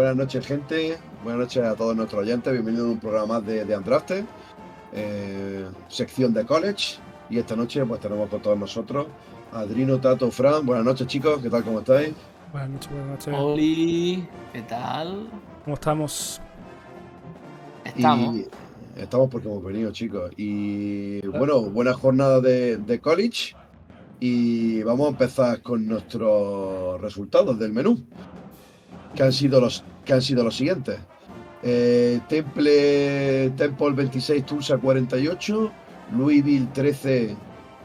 Buenas noches, gente. Buenas noches a todos nuestros oyentes. Bienvenidos a un programa más de, de Andraste, eh, sección de college. Y esta noche, pues tenemos con todos nosotros Adrino, Tato, Fran. Buenas noches, chicos. ¿Qué tal? ¿Cómo estáis? Buenas noches, buenas noches. Oli, ¿qué tal? ¿Cómo estamos? Estamos. Y estamos porque hemos venido, chicos. Y bueno, buena jornada de, de college. Y vamos a empezar con nuestros resultados del menú. Que han sido los, siguientes. Eh, Temple, Temple 26, Tulsa 48, Louisville 13,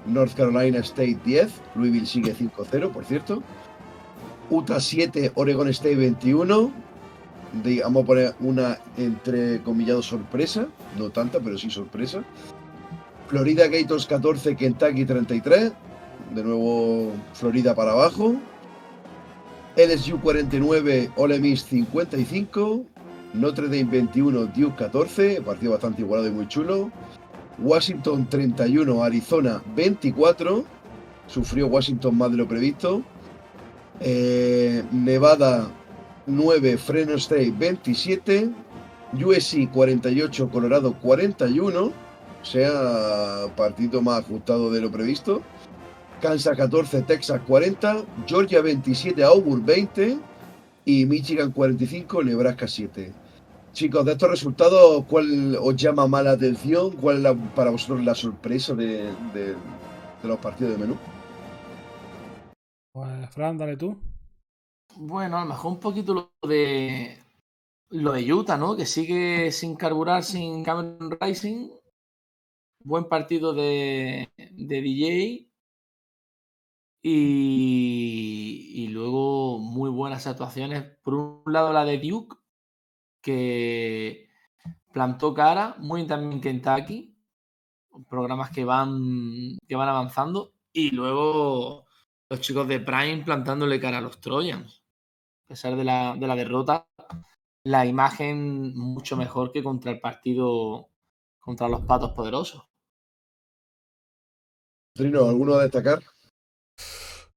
North Carolina State 10. Louisville sigue 5-0, por cierto. Utah 7, Oregon State 21. De- vamos a poner una entre comillado sorpresa, no tanta, pero sí sorpresa. Florida Gators 14, Kentucky 33. De nuevo Florida para abajo. LSU 49, Ole Miss 55. Notre Dame 21, Duke 14. Partido bastante igualado y muy chulo. Washington 31, Arizona 24. Sufrió Washington más de lo previsto. Eh, Nevada 9, Fresno State 27. USC 48, Colorado 41. O sea, partido más ajustado de lo previsto. Kansas 14, Texas 40. Georgia 27, Auburn 20. Y Michigan 45, Nebraska 7. Chicos, de estos resultados, ¿cuál os llama más la atención? ¿Cuál es la- para vosotros la sorpresa de, de- de los partidos de menú? Pues, Fran, dale tú. Bueno, a lo mejor un poquito lo de lo de Utah, ¿no? Que sigue sin carburar, sin Cameron Rising. Buen partido de, de DJ. Y, luego muy buenas actuaciones. Por un lado la de Duke, que plantó cara, muy también Kentucky. Programas que van, que van avanzando. Y luego los chicos de Prime plantándole cara a los Trojans. A pesar de la, de la derrota, la imagen mucho mejor que contra el partido contra los patos poderosos. Trino, ¿alguno a destacar?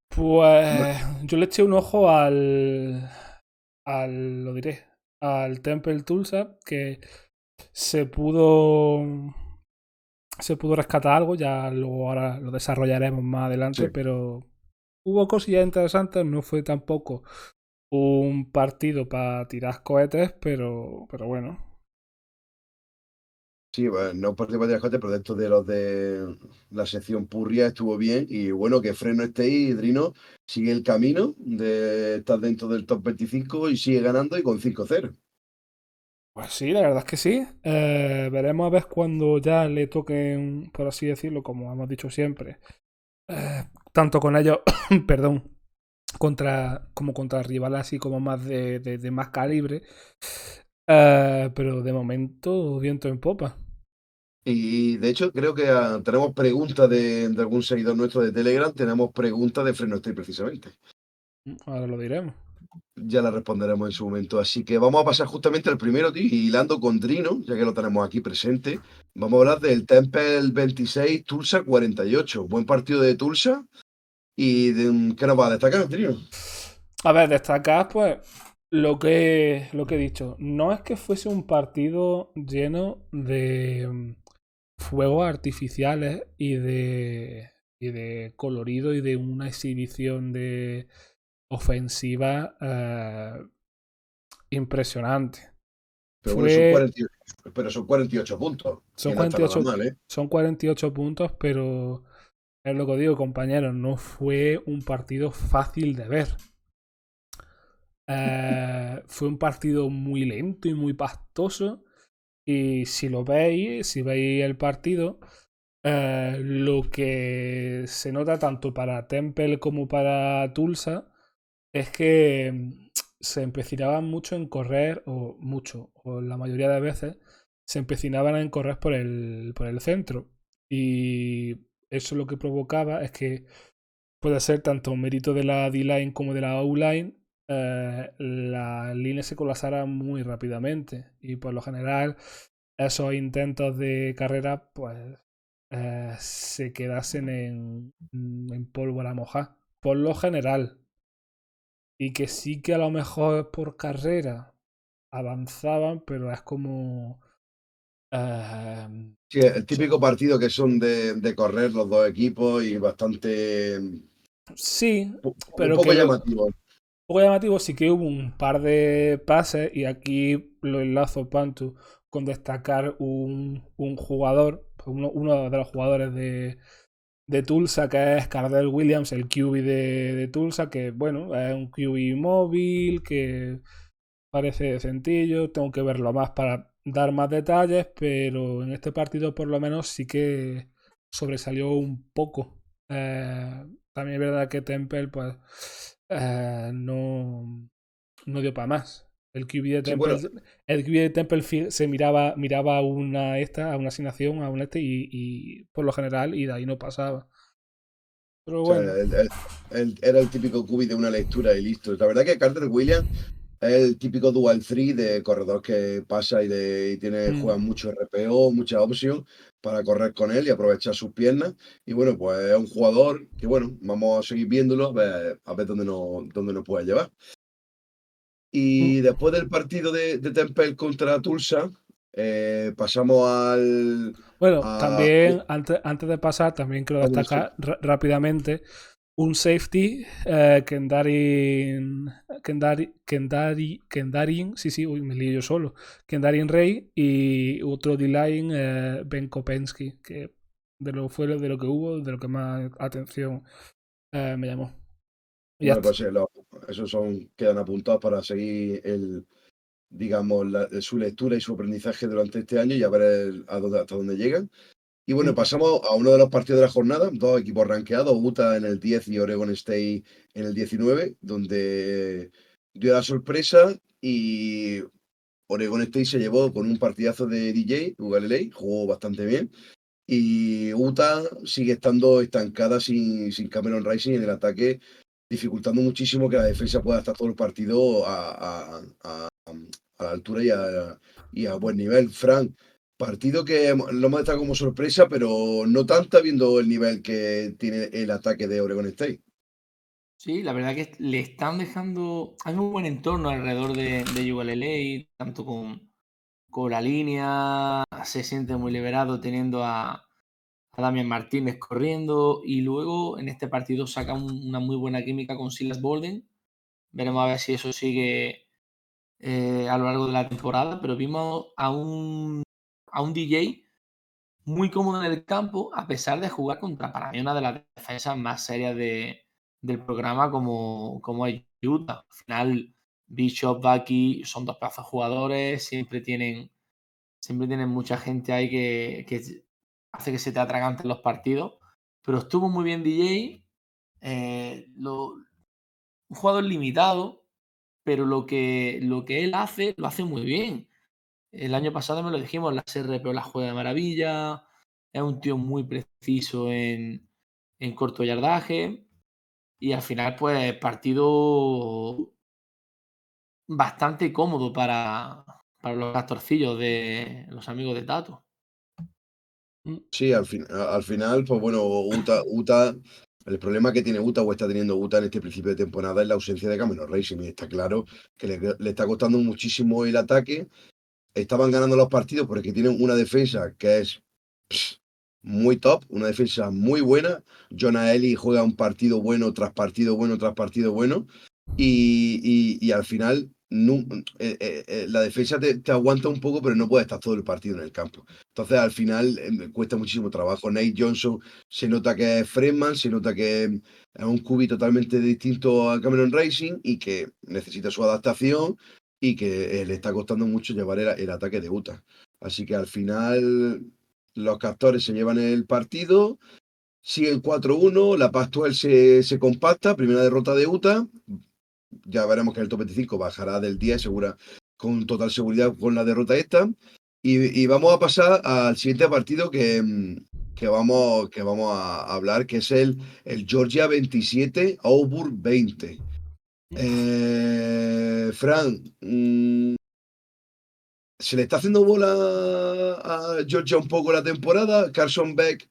Pues yo le eché un ojo al. al. lo diré. al Temple Tulsa, que se pudo. se pudo rescatar algo, ya luego ahora lo desarrollaremos más adelante, Sí. pero hubo cosillas interesantes, no fue tampoco un partido para tirar cohetes, pero, pero bueno. Sí, bueno, no tema de cosas, pero dentro de los de la sección Purria estuvo bien. Y bueno, que Freno esté ahí, Drino sigue el camino de estar dentro del top 25 y sigue ganando y con 5-0. Pues sí, la verdad es que sí. Eh, veremos a ver cuando ya le toquen, por así decirlo, como hemos dicho siempre, eh, tanto con ellos, perdón, contra, como contra rivales así como más de, de- de más calibre. Eh, pero de momento, viento en popa. Y de hecho, creo que ah, tenemos preguntas de, de algún seguidor nuestro de Telegram. Tenemos preguntas de Freno Stay precisamente. Ahora lo diremos. Ya la responderemos en su momento. Así que vamos a pasar justamente al primero, tío, y hilando con Drino, ya que lo tenemos aquí presente. Vamos a hablar del Temple 26, Tulsa 48. Buen partido de Tulsa. ¿Y de, qué nos va a destacar, Drino? A ver, destacar, pues, lo que, lo que he dicho. No es que fuese un partido lleno de mm, fuegos artificiales y de, y de colorido y de una exhibición de ofensiva eh, impresionante. Pero, bueno, son 48, pero son 48 puntos. Son Que no está nada 48 mal, ¿eh? Son 48 puntos, pero es lo que digo, compañeros, no fue un partido fácil de ver. Eh, fue un partido muy lento y muy pastoso. Y si lo veis, si veis el partido, eh, lo que se nota tanto para Temple como para Tulsa es que mm, se empecinaban mucho en correr, o mucho, o la mayoría de veces, se empecinaban en correr por el, por el centro. Y eso lo que provocaba es que puede ser tanto mérito de la D-line como de la O-line, eh, la línea se colapsara muy rápidamente. Y por lo general, esos intentos de carrera, pues eh, se quedasen en, en pólvora moja. Por lo general. Y que sí que a lo mejor por carrera avanzaban, pero es como... Em, sí, el típico partido que son de, correr los dos equipos y bastante... Sí, pero un poco llamativo. Poco llamativo, sí que hubo un par de pases y aquí lo enlazo, Pantu, con destacar un, jugador, uno, de los jugadores de, Tulsa, que es Cardell Williams, el QB de, de, Tulsa, que bueno, es un QB móvil, que parece sencillo, tengo que verlo más para dar más detalles, pero en este partido por lo menos sí que sobresalió un poco. Eh, también es verdad que Temple pues eh, no, no dio para más. El QB de Temple, el QB de Temple se miraba, miraba a una esta, a una asignación, a un este, y, por lo general, y de ahí no pasaba. Pero bueno. era el típico QB de una lectura y listo. La verdad que Carter Williams es el típico dual free de corredor que pasa y, de, tiene, mm. juega mucho RPO, mucha opción para correr con él y aprovechar sus piernas. Y bueno, pues es un jugador que bueno, vamos a seguir viéndolo a ver, a ver dónde, nos, dónde nos puede llevar. Y mm. después del partido de, de Temple contra Tulsa, eh, pasamos al. Bueno, también, antes, antes de pasar, también quiero destacar rápidamente un safety, eh, Kendarin, Kendari, Kendari, Kendarin, sí, sí, uy, me lío yo solo, Kendarin Rey y otro D-line, eh, Ben Kopensky, que de lo, fue de lo que hubo, de lo que más atención eh, me llamó. Bueno, pues esos son, quedan apuntados para seguir el, digamos, su lectura y su aprendizaje durante este año y a ver hasta dónde llegan. Y bueno, pasamos a uno de los partidos de la jornada, dos equipos rankeados, Utah en el 10 y Oregon State en el 19, donde dio la sorpresa y Oregon State se llevó con un partidazo de DJ, ULA, jugó bastante bien. Y Utah sigue estando estancada sin, sin Cameron Rising en el ataque dificultando muchísimo que la defensa pueda estar todo el partido a, la altura y a, buen nivel. Frank, partido que lo hemos estado como sorpresa, pero no tanto viendo el nivel que tiene el ataque de Oregon State. Sí, la verdad que le están dejando. Hay un buen entorno alrededor de, de ULLA, tanto con, con la línea, se siente muy liberado teniendo a, Damian Martínez corriendo y luego en este partido saca una muy buena química con Silas Bolden. Veremos a ver si eso sigue eh, a lo largo de la temporada, pero vimos a un, a un DJ muy cómodo en el campo a pesar de jugar contra para mí una de las defensas más serias de, del programa como, como Utah. Al final, Bishop, Bucky son dos pedazos jugadores, siempre tienen, siempre tienen mucha gente ahí que, que hace que se te atraganten los partidos. Pero estuvo muy bien DJ. Eh, un jugador limitado, pero lo que, lo que él hace, lo hace muy bien. El año pasado me lo dijimos, la SRP la juega de maravilla. Es un tío muy preciso en, en corto yardaje. Y al final, pues, partido bastante cómodo para, para los castorcillos de los amigos de Tato. Sí, al, al final, pues bueno, Utah, el problema que tiene Utah o está teniendo Utah en este principio de temporada es la ausencia de Cameron Racing. Y está claro que le, está costando muchísimo el ataque. Estaban ganando los partidos porque tienen una defensa que es muy top, una defensa muy buena. Jonah Eli juega un partido bueno tras partido bueno tras partido bueno. y, y al final eh, eh, eh, la defensa te, aguanta un poco, pero no puede estar todo el partido en el campo. Entonces, al final, cuesta muchísimo trabajo. Nate Johnson se nota que es Freeman, se nota que es un cubi totalmente distinto a Cameron Racing y que necesita su adaptación y que le está costando mucho llevar el, ataque de Utah. Así que al final, los captores se llevan el partido. Siguen 4-1, la Pastuel se, compacta, primera derrota de Utah, ya veremos que el top 25 bajará del 10 segura, con total seguridad con la derrota esta. Y, vamos a pasar al siguiente partido que, que, vamos, que vamos a hablar, que es el, el Georgia 27, Auburn 20. Eh, Fran, mm, ¿se le está haciendo bola a Georgia un poco la temporada? Carson Beck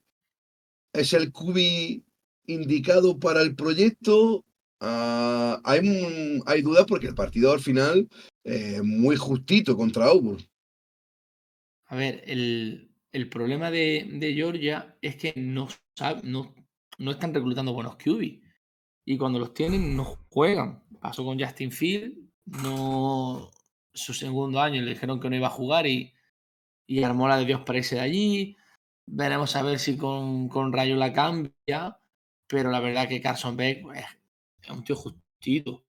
es el cubi indicado para el proyecto. Ah, hay, hay dudas porque el partido al final eh, muy justito contra Auburn. A ver, el, el problema de, de, Georgia es que no, no, no están reclutando buenos QB. Y cuando los tienen, no juegan. Pasó con Justin Field, no su segundo año le dijeron que no iba a jugar y, y armó la de Dios parece de allí. Veremos a ver si con, con Rayo la cambia. Pero la verdad que Carson Beck pues, es un tío justito.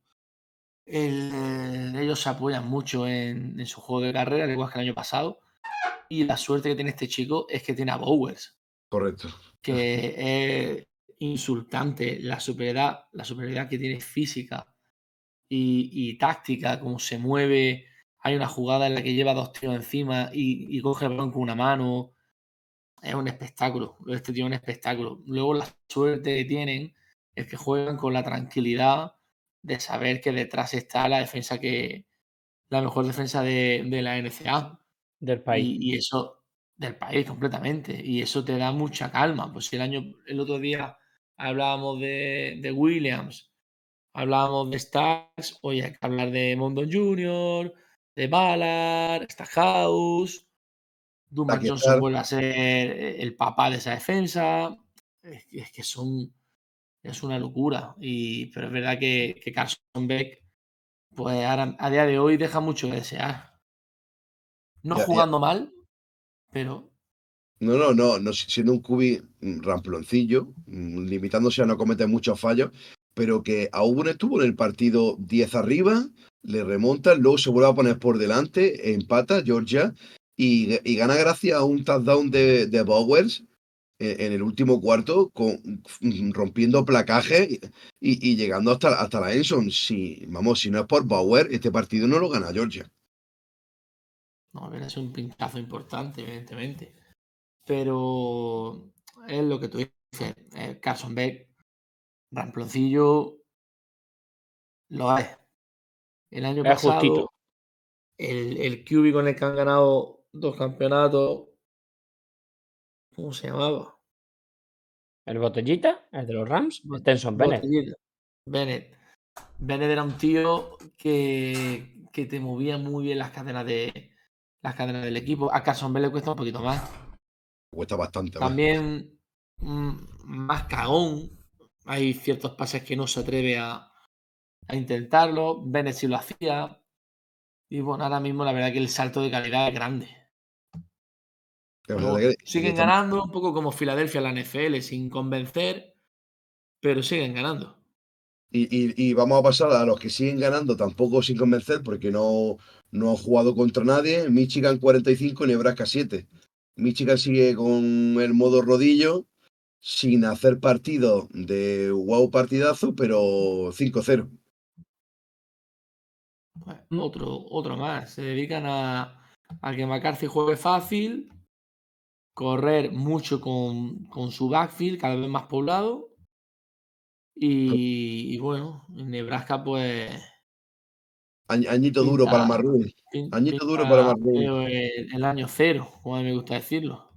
ellos se apoyan mucho en, en, su juego de carrera, al igual que el año pasado. Y la suerte que tiene este chico es que tiene a Bowers. Correcto. Que es insultante la superioridad, la superioridad que tiene física y, y, táctica, cómo se mueve. Hay una jugada en la que lleva dos tiros encima y, y coge el balón con una mano. Es un espectáculo. Este tío es un espectáculo. Luego la suerte que tienen es que juegan con la tranquilidad de saber que detrás está la defensa que. la mejor defensa de, de la NCA. Del país. Y, y, eso, del país completamente. Y eso te da mucha calma. Pues el año, el otro día hablábamos de, de Williams, hablábamos de Stars, hoy hay que hablar de Mondon Jr., de Ballard, Stackhouse. Dumas Johnson vuelve a ser el papá de esa defensa. Es, es, que son. Es una locura. Y, pero es verdad que, que Carson Beck, pues ahora, a día de hoy deja mucho que desear. No ya, jugando ya. mal, pero. No, no, no, no, siendo un cubi ramploncillo, limitándose a no cometer muchos fallos, pero que aún estuvo en el partido 10 arriba, le remonta, luego se vuelve a poner por delante, empata Georgia y, y gana gracias a un touchdown de, de Bowers en, en, el último cuarto, con, rompiendo placaje y, llegando hasta, hasta la Enson. Si, vamos, si no es por Bauer, este partido no lo gana Georgia. No, a ver, es un pinchazo importante, evidentemente. Pero es lo que tú dices. Eh, Carson Beck, Ramploncillo, lo es. El año es pasado, justito. el, el QB con el que han ganado dos campeonatos, ¿cómo se llamaba? ¿El botellita? ¿El de los Rams? Stenson Bennett. Bennett. Bennett era un tío que, que te movía muy bien las cadenas de las cadenas del equipo. A Carson Bell le cuesta un poquito más. Cuesta bastante. También más, más cagón. Hay ciertos pases que no se atreve a, a intentarlo. Bennett sí lo hacía. Y bueno, ahora mismo la verdad que el salto de calidad es grande. Siguen ganando, un poco como Filadelfia la NFL, sin convencer, pero siguen ganando. Y, y, y, vamos a pasar a los que siguen ganando, tampoco sin convencer, porque no, no han jugado contra nadie. Michigan 45, Nebraska 7. Michigan sigue con el modo rodillo, sin hacer partido de wow partidazo, pero 5-0. Pues otro, otro más. Se dedican a, a que McCarthy juegue fácil, correr mucho con, con, su backfield cada vez más poblado. Y, y bueno, en Nebraska, pues. Añito duro para Marrul. Añito duro para Marrul. El, el, año cero, como me gusta decirlo.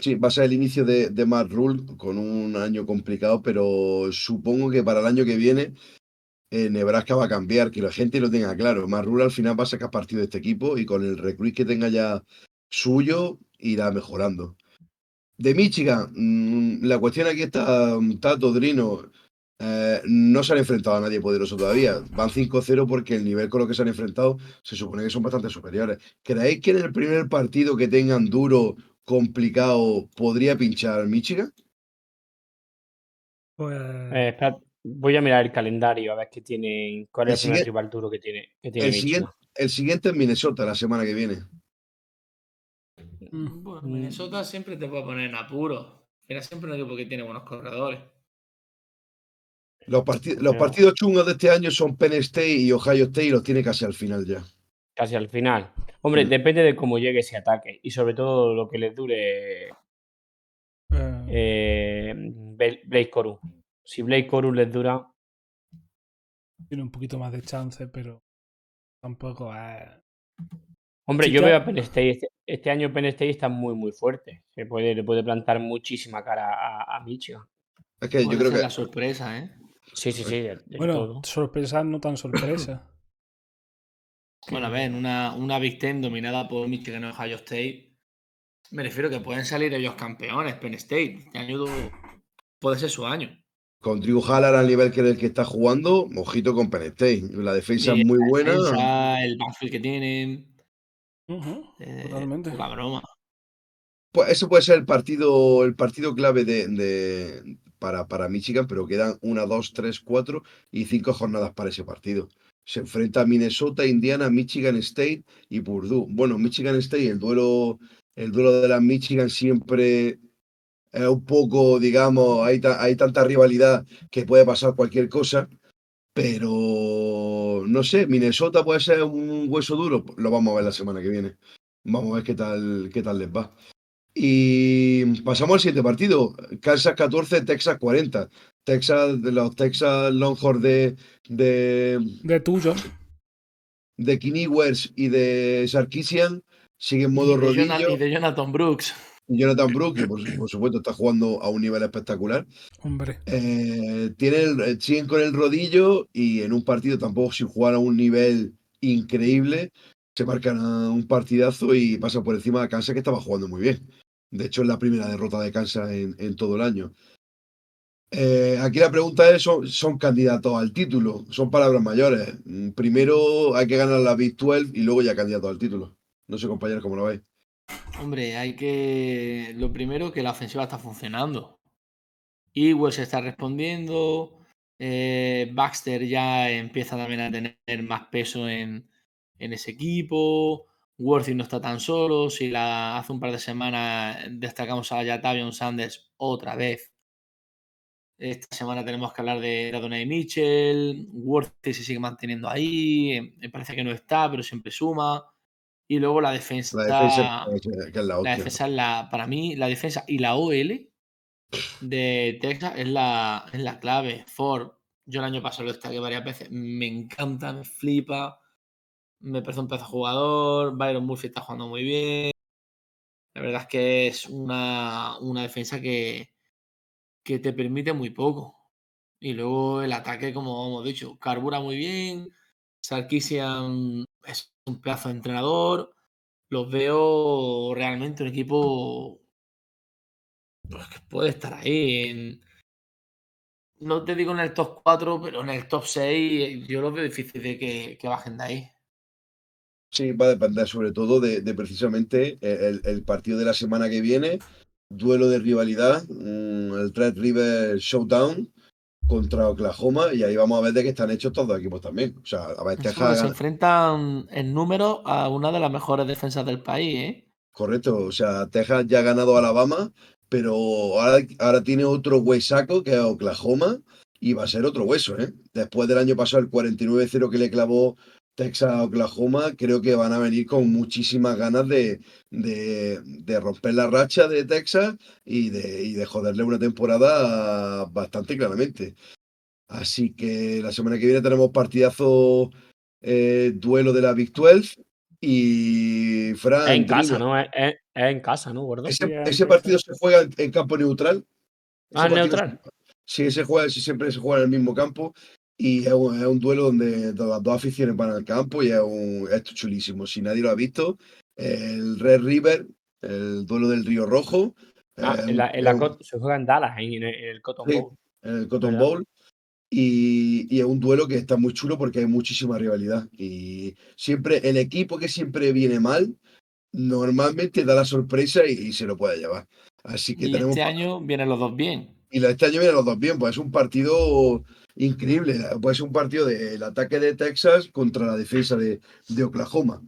Sí, va a ser el inicio de, de Matt Rule con un año complicado, pero supongo que para el año que viene eh, Nebraska va a cambiar, que la gente lo tenga claro. Matt Rule al final va a sacar partido de este equipo y con el recruit que tenga ya suyo irá mejorando. De Michigan, mmm, la cuestión aquí está, Tato, Drino, eh, no se han enfrentado a nadie poderoso todavía. Van 5-0 porque el nivel con lo que se han enfrentado se supone que son bastante superiores. ¿Creéis que en el primer partido que tengan duro, complicado, podría pinchar Michigan? Pues... Eh, voy a mirar el calendario a ver qué tiene, cuál es el, el rival duro que tiene, que tiene el, siguiente, el siguiente es Minnesota la semana que viene. Bueno, Minnesota siempre te puede poner en apuro. Era siempre un equipo que tiene buenos corredores. Los, partid los partidos chungos de este año son Penn State y Ohio State y los tiene casi al final ya. Casi al final. Hombre, sí. depende de cómo llegue ese ataque y sobre todo lo que les dure uh. eh, Blake Coru. Si Blake Coru les dura. Tiene un poquito más de chance, pero tampoco es. Hombre, yo veo a Penn State. Este, este, año Penn State está muy, muy fuerte. Se puede, le puede plantar muchísima cara a, a Michigan. Es que yo creo que. la sorpresa, ¿eh? Sí, sí, sí. De, de bueno, todo. sorpresa, no tan sorpresa. Bueno, a ver, una, una Big Ten dominada por Michigan y Ohio State, me refiero que pueden salir ellos campeones, Penn State. Este año puede ser su año. Con Drew Haller al nivel que el que está jugando, ojito con Penn State. La defensa es muy buena. el backfield que tienen. Eh, totalmente. La broma. Pues eso puede ser el partido, el partido clave de, para, para Michigan, pero quedan una, dos, tres, cuatro y cinco jornadas para ese partido. Se enfrenta a Minnesota, Indiana, Michigan State y Purdue. Bueno, Michigan State, el duelo, el duelo de las Michigan siempre es un poco, digamos, hay, hay tanta rivalidad que puede pasar cualquier cosa. Pero no sé, Minnesota puede ser un hueso duro. Lo vamos a ver la semana que viene. Vamos a ver qué tal, qué tal les va. Y pasamos al siguiente partido. Kansas 14, Texas 40. Texas, de los Texas Longhorns de. De, de tuyo. De West y de Sarkisian siguen modo rodillo. y de Jonathan Brooks. Jonathan Brooks, que por, supuesto está jugando a un nivel espectacular. Hombre. Eh, eh, siguen con el rodillo y en un partido tampoco sin jugar a un nivel increíble. Se marcan un partidazo y pasan por encima de Kansas que estaba jugando muy bien. De hecho, es la primera derrota de Kansas en, todo el año. Eh, aquí la pregunta es, ¿son, candidatos al título? Son palabras mayores. Primero hay que ganar la Big 12 y luego ya candidatos al título. No sé, compañeros, cómo lo veis. Hombre, hay que. Lo primero, que la ofensiva está funcionando. Ewell se está respondiendo. Eh, Baxter ya empieza también a tener más peso en, ese equipo. Worthy no está tan solo. Si la, hace un par de semanas destacamos a Jatavion Sanders otra vez. Esta semana tenemos que hablar de Adonai Mitchell. Worthy se sigue manteniendo ahí. Me parece que no está, pero siempre suma. Y luego la defensa. La defensa, es la, defensa la, para mí, la defensa y la OL de Texas es la, es la clave. Ford, yo el año pasado lo destaqué varias veces. Me encanta, me flipa. Me parece un pedazo jugador. Byron Murphy está jugando muy bien. La verdad es que es una, una defensa que, que te permite muy poco. Y luego el ataque, como hemos dicho, carbura muy bien. Sarkisian es un pedazo entrenador. Los veo realmente un equipo pues, que puede estar ahí. no te digo en el top 4, pero en el top 6 yo lo veo difícil de que, bajen de ahí. Sí, va a depender sobre todo de, precisamente el, partido de la semana que viene, duelo de rivalidad, mm, el Red River Showdown, contra Oklahoma y ahí vamos a ver de qué están hechos todos los equipos también. O sea, a ver, Texas... Se enfrentan en número a una de las mejores defensas del país, ¿eh? Correcto, o sea, Texas ya ha ganado a Alabama, pero ahora, ahora tiene otro huesaco que es Oklahoma y va a ser otro hueso, ¿eh? Después del año pasado, el 49-0 que le clavó Texas Oklahoma, creo que van a venir con muchísimas ganas de, de, romper la racha de Texas y de, y de joderle una temporada bastante claramente. Así que la semana que viene tenemos partidazo eh, duelo de la Big 12 y Fran. Es en casa, ¿no? Es, en casa, ¿no, gordo? Ese, partido se juega en, campo neutral. Ah, neutral. Sí, se juega, siempre se juega en el mismo campo y es un, duelo donde las dos aficiones van al campo y es, un, chulísimo. Si nadie lo ha visto, el Red River, el duelo del Río Rojo. Ah, en la, se juega en Dallas, en, el Cotton Bowl. En el Cotton Bowl. Y, y, es un duelo que está muy chulo porque hay muchísima rivalidad. Y siempre, el equipo que siempre viene mal, normalmente da la sorpresa y, se lo puede llevar. Así que y tenemos... este año vienen los dos bien. Y este año vienen los dos bien, pues es un partido increíble. Pues un partido del ataque de Texas contra la defensa de, de Oklahoma.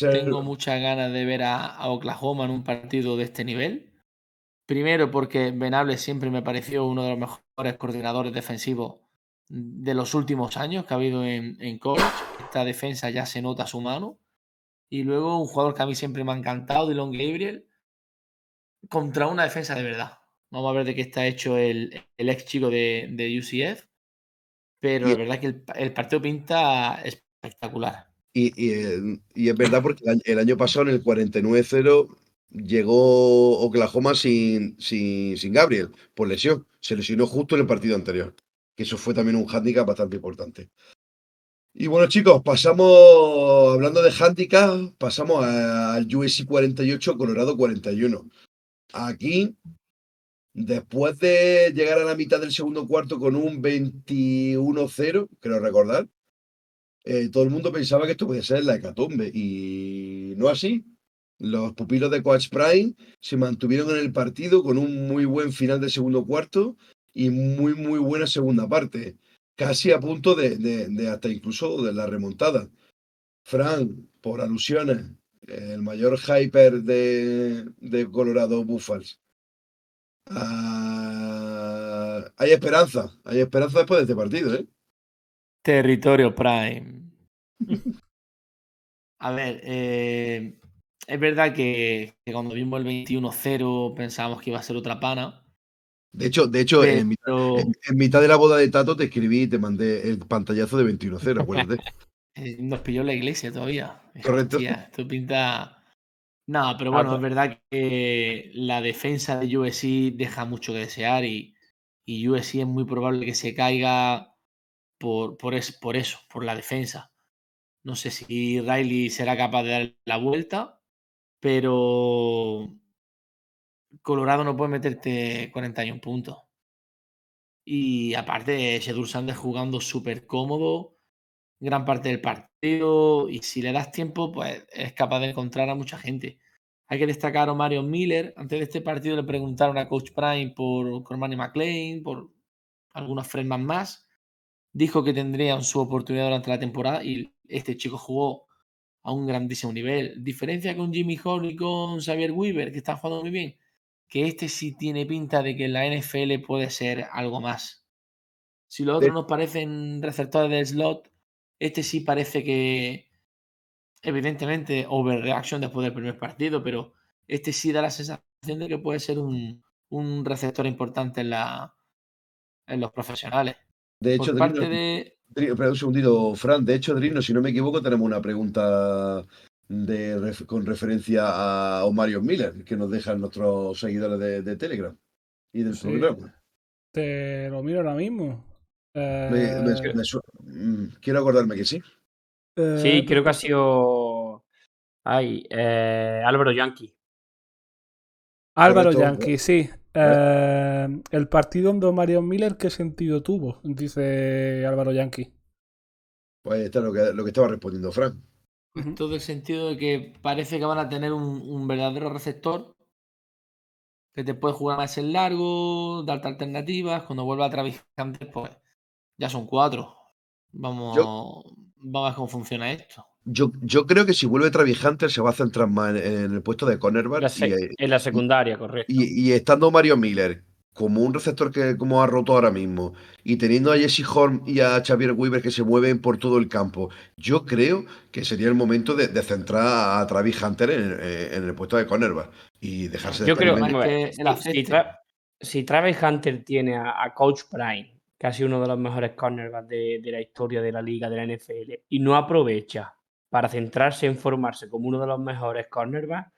Tengo muchas ganas de ver a, Oklahoma en un partido de este nivel. Primero porque Venable siempre me pareció uno de los mejores coordinadores defensivos de los últimos años que ha habido en, en college. Esta defensa ya se nota a su mano. Y luego un jugador que a mí siempre me ha encantado, Dylan Gabriel, contra una defensa de verdad. Vamos a ver de qué está hecho el, el ex chico de, de UCF. Pero la verdad que el, partido pinta espectacular. Y, y, es verdad porque el año pasado, en el 49-0, llegó Oklahoma sin, sin, sin, Gabriel por lesión. Se lesionó justo en el partido anterior. Que eso fue también un handicap bastante importante. Y bueno, chicos, pasamos, hablando de handicap, pasamos al USC 48, Colorado 41. Aquí, después de llegar a la mitad del segundo cuarto con un 21-0, creo recordar, eh, todo el mundo pensaba que esto podía ser la hecatombe. Y no así. Los pupilos de Coach Prime se mantuvieron en el partido con un muy buen final del segundo cuarto y muy, muy buena segunda parte casi a punto de, hasta incluso de la remontada. Fran, por alusiones, el mayor hyper de, Colorado Buffals. Ah, hay esperanza, hay esperanza después de este partido, ¿eh? Territorio Prime. A ver, eh, es verdad que, que, cuando vimos el 21-0 pensábamos que iba a ser otra pana. De hecho, de hecho en, mitad, de la boda de Tato te escribí y te mandé el pantallazo de 21-0, acuérdate. Eh, nos pilló la iglesia todavía. Correcto. esto pinta. No, pero bueno, es verdad que la defensa de USC deja mucho que desear y, y USC es muy probable que se caiga por, por, por eso, por la defensa. No sé si Riley será capaz de dar la vuelta, pero Colorado no puede meterte 41 puntos. Y aparte, Shedur Sanders jugando súper cómodo gran parte del partido. Y si le das tiempo, pues es capaz de encontrar a mucha gente. Hay que destacar a Mario Miller. Antes de este partido le preguntaron a Coach Prime por Cormani McLean, por algunos freshmen más. Dijo que tendrían su oportunidad durante la temporada y este chico jugó a un grandísimo nivel. Diferencia con Jimmy Hall y con Xavier Weaver, que están jugando muy bien que este sí tiene pinta de que en la NFL puede ser algo más. Si los otros nos parecen receptores de slot, este sí parece que, evidentemente, overreaction después del primer partido, pero este sí da la sensación de que puede ser un, receptor importante en, la, en los profesionales. De hecho, parte de... un segundito, Fran. De hecho, Drino, si no me equivoco, tenemos una pregunta de, con referencia a Omarion Miller, que nos dejan nuestros seguidores de, Telegram y del programa. Te lo miro ahora mismo. Eh, mm, quiero acordarme que sí. Eh, sí, creo que ha sido. Ay, eh, Álvaro Yankee. Álvaro Yankee, sí. el partido de Omarion Miller, ¿qué sentido tuvo? Dice Álvaro Yankee. Pues está lo que, lo que estaba respondiendo Frank. En todo el sentido de que parece que van a tener un, verdadero receptor que te puede jugar más en largo, darte alternativas. Cuando vuelva a Travis Hunter, pues ya son cuatro. Vamos, vamos a ver cómo funciona esto. Yo, yo creo que si vuelve Travis Hunter se va a centrar más en, el puesto de cornerback. en la secundaria, correcto. Y, y, estando Mario Miller, como un receptor que como ha roto ahora mismo y teniendo a Jesse Horn y a Xavier Weaver que se mueven por todo el campo, yo creo que sería el momento de, centrar a Travis Hunter en, el puesto de cornerback y dejarse de Yo creo que si, Travis Hunter tiene a, Coach Prime, casi uno de los mejores cornerbacks de, la historia de la liga de la NFL, y no aprovecha para centrarse en formarse como uno de los mejores cornerbacks,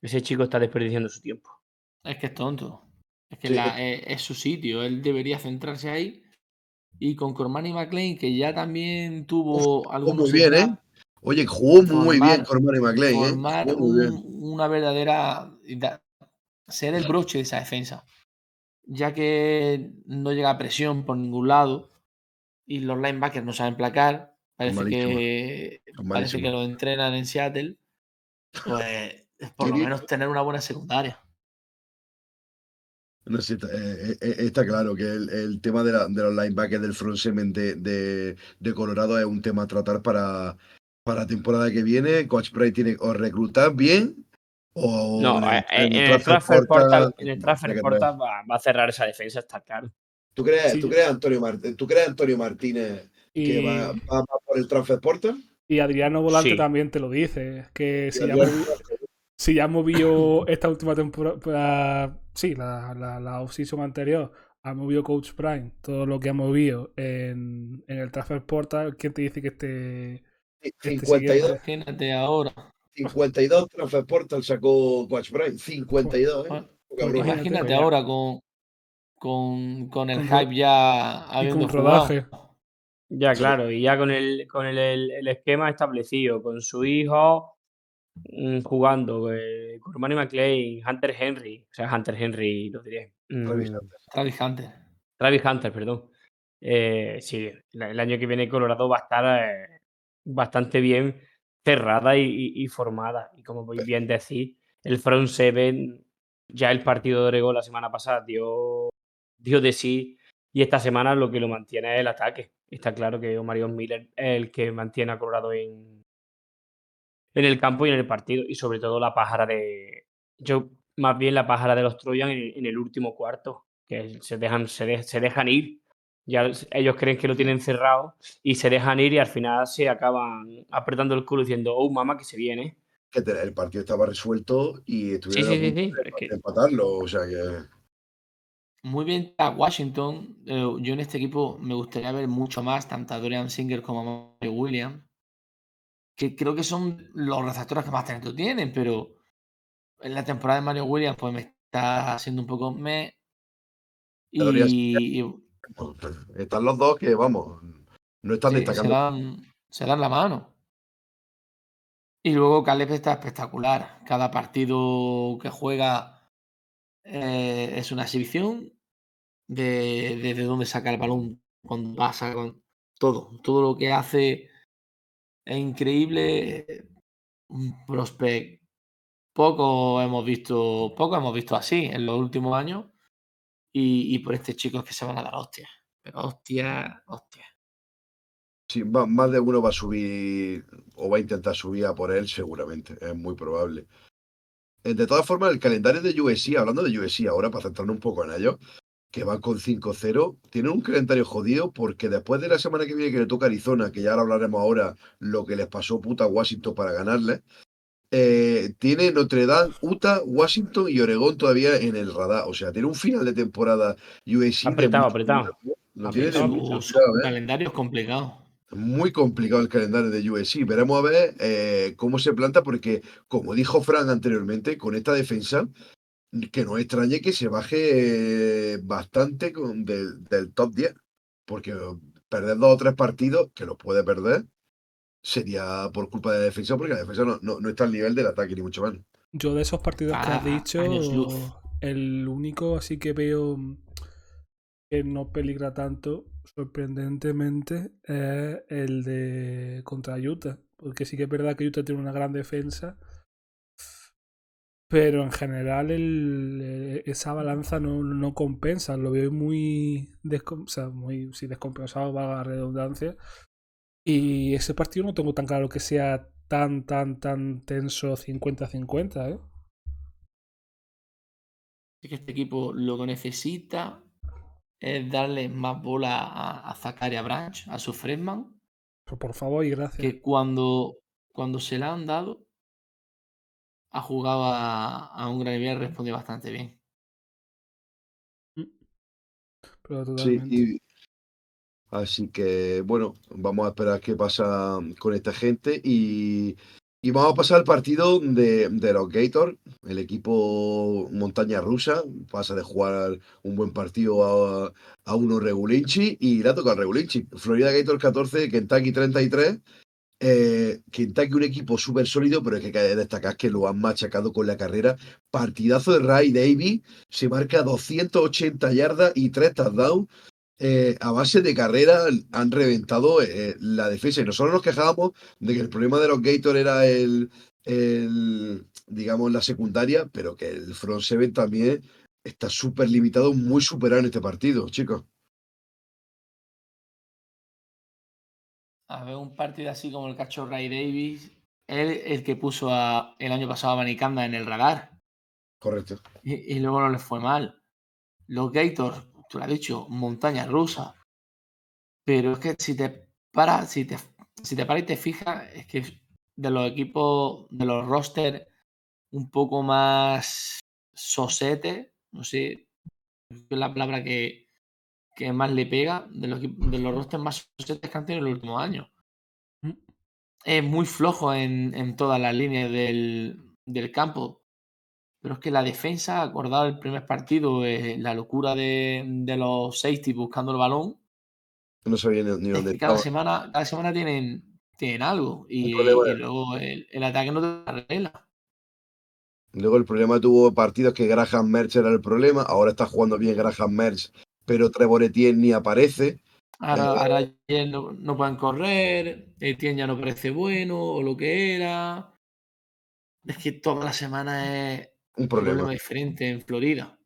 ese chico está desperdiciando su tiempo. Es que es tonto. Es que eh, es su sitio, él debería centrarse ahí. Y con Cormani McLean, que ya también tuvo algo Muy bien, ¿eh? Oye, jugó muy bien Cormani McLean. ¿eh? Formar una verdadera. Ser el broche de esa defensa. Ya que no llega a presión por ningún lado y los linebackers no saben placar. Parece que, parece que lo entrenan en Seattle. Pues por lo menos tener una buena secundaria. No sé, eh, eh, está claro que el, tema de, los linebackers del front semen de, Colorado es un tema a tratar para, para la temporada que viene. Coach Price tiene o reclutar bien o. No, en el, transfer portal, va, a cerrar esa defensa, está claro. ¿Tú crees, ¿tú crees Antonio, Martínez, ¿tú crees Antonio Martínez que va, va, por el transfer portal? Y Adriano Volante también te lo dice, que si ya, si ya movió esta última temporada sí, la, la, la off-season anterior ha movido Coach Prime, todo lo que ha movido en, en el Transfer Portal, ¿quién te dice que este... 52, este imagínate ahora. 52 Transfer Portal sacó Coach Prime, 52, ¿eh? Imagínate ahora con, con, con el hype ya habiendo y con rodaje. Ya, claro, y ya con el, con el, esquema establecido, con su hijo mm, jugando, eh, con Manny McLean, Hunter Henry, o sea, Hunter Henry, lo diré. Travis, mm, Hunter. Travis Hunter, perdón. Eh, sí, el año que viene Colorado va a estar eh, bastante bien cerrada y, formada. Y como voy bien decir, el front seven, ya el partido de Oregón la semana pasada dio, dio de sí y esta semana lo que lo mantiene es el ataque. Está claro que Omarion Miller es el que mantiene a Colorado en, en el campo y en el partido. Y sobre todo la pájara de. Yo, más bien la pájara de los Trojan en, el último cuarto. Que se dejan, se, se dejan ir. Ya ellos creen que lo tienen cerrado y se dejan ir y al final se acaban apretando el culo diciendo, oh mamá, que se viene. Que el partido estaba resuelto y estuvieron sí, sí, sí, empatarlo. O sea que muy bien a Washington. Eh, yo en este equipo me gustaría ver mucho más tanto a Dorian Singer como a Mario Williams. Que creo que son los receptores que más talento tienen, pero en la temporada de Mario Williams pues me está haciendo un poco me. Y, están los dos que, vamos, no están destacando. Se dan, la mano. Y luego Caleb está espectacular. Cada partido que juega eh, es una exhibición de, de, dónde saca el balón cuando pasa, con todo. Todo lo que hace es increíble. Un prospect. Poco hemos visto, poco hemos visto así en los últimos años. Y, por este chico es que se van a dar hostias. Pero hostia, hostia. Sí, más de uno va a subir o va a intentar subir a por él, seguramente. Es muy probable. Eh, de todas formas, el calendario de USC, hablando de USC ahora, para centrarnos un poco en ello, que va con 5-0, tiene un calendario jodido porque después de la semana que viene que le toca Arizona, que ya ahora hablaremos ahora lo que les pasó puta Washington para ganarle, eh, tiene Notre Dame, Utah, Washington y Oregón todavía en el radar. O sea, tiene un final de temporada USC. Apretado, apretado. Lo tiene ¿eh? calendario es complicado. Muy complicado el calendario de USC. Veremos a ver eh, cómo se planta, porque, como dijo Frank anteriormente, con esta defensa, que no extrañe que se baje eh, bastante con del, top 10. Porque perder dos o tres partidos, que los puede perder, sería por culpa de la defensa, porque la defensa no, no, está al nivel del ataque, ni mucho menos. Yo de esos partidos que has ah, dicho, el único así que veo que no peligra tanto, sorprendentemente, es el de contra Utah. Porque sí que es verdad que Utah tiene una gran defensa. Pero en general el, e, esa balanza no, no, compensa. Lo veo muy, o sea, muy sí, descompensado, valga la redundancia. Y ese partido no tengo tan claro que sea tan, tan, tan tenso 50-50, ¿eh? que este equipo lo que necesita es darle más bola a, a Zakaria Branch, a su freshman. por favor y gracias. Que cuando, cuando se la han dado, ha jugado a, un gran nivel y respondió bastante bien. Mm. sí, así que bueno, vamos a esperar qué pasa con esta gente y y vamos a pasar al partido de, los Gators, el equipo montaña rusa. Pasa de jugar un buen partido a, a uno Regulinchi y le ha tocado Regulinchi. Florida Gators 14, Kentucky 33. Eh, Kentucky un equipo súper sólido, pero es que hay que destacar que lo han machacado con la carrera. Partidazo de Ray Davis, se marca 280 yardas y 3 touchdowns. Eh, a base de carrera han reventado eh, la defensa. Y nosotros nos quejábamos de que el problema de los Gators era el, digamos, la secundaria, pero que el front seven también está súper limitado, muy superado en este partido, chicos. A ver, un partido así como el cacho Ray Davis, él el que puso el año pasado a Manicanda en el radar. Correcto. Y, y luego no le fue mal. Los Gators, tú lo has dicho, montaña rusa. Pero es que si te paras, si te, si te paras y te fijas, es que de los equipos, de los rosters un poco más sosete, no sé, es la palabra que, que más le pega, de los, de los rosters más sosetes que han tenido en los últimos años. Mm. Es muy flojo en, en todas las líneas del, del campo. Pero es que la defensa, acordado el primer partido, la locura de, los safety buscando el balón. No sabía ni, dónde cada semana, cada semana tienen, tienen algo. Y, luego el, ataque no te arregla. Luego el problema tuvo partidos que Graham Merch era el problema. Ahora está jugando bien Graham Merch, pero Trevor Etienne ni aparece. Ahora, eh, no, pueden correr, Etienne ya no parece bueno o lo que era. Es que toda la semana es un problema, diferente en Florida.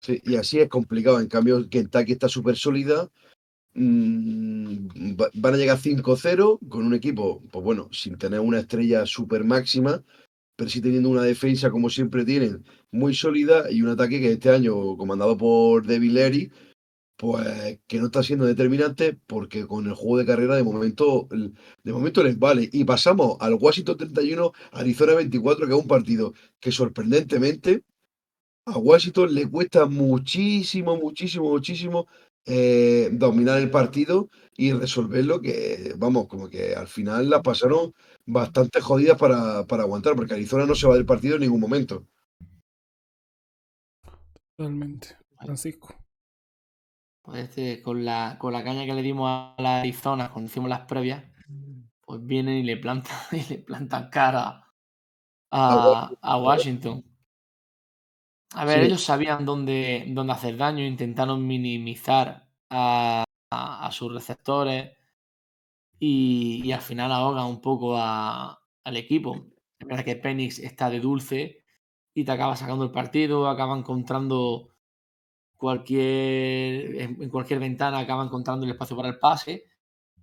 Sí, y así es complicado. En cambio, Kentucky está súper sólida. Mm, van a llegar 5-0 con un equipo, pues bueno, sin tener una estrella súper máxima, pero sí teniendo una defensa como siempre tienen, muy sólida y un ataque que este año, comandado por Leary, pues que no está siendo determinante porque con el juego de carrera de momento, de momento les vale. Y pasamos al Washington 31, Arizona 24, que es un partido que sorprendentemente a Washington le cuesta muchísimo, muchísimo, muchísimo eh, dominar el partido y resolverlo, que vamos, como que al final la pasaron bastante jodidas para, para aguantar, porque Arizona no se va del partido en ningún momento. Totalmente. Francisco. Pues este, con, la, con la caña que le dimos a la Arizona cuando hicimos las previas, pues vienen y le plantan, y le plantan cara a, Washington. A ver, ellos sabían dónde, dónde, hacer daño, intentaron minimizar a, sus receptores y, al final ahogan un poco al equipo. Es verdad que Penix está de dulce y te acaba sacando el partido, acaba encontrando cualquier, en, cualquier ventana acaba encontrando el espacio para el pase.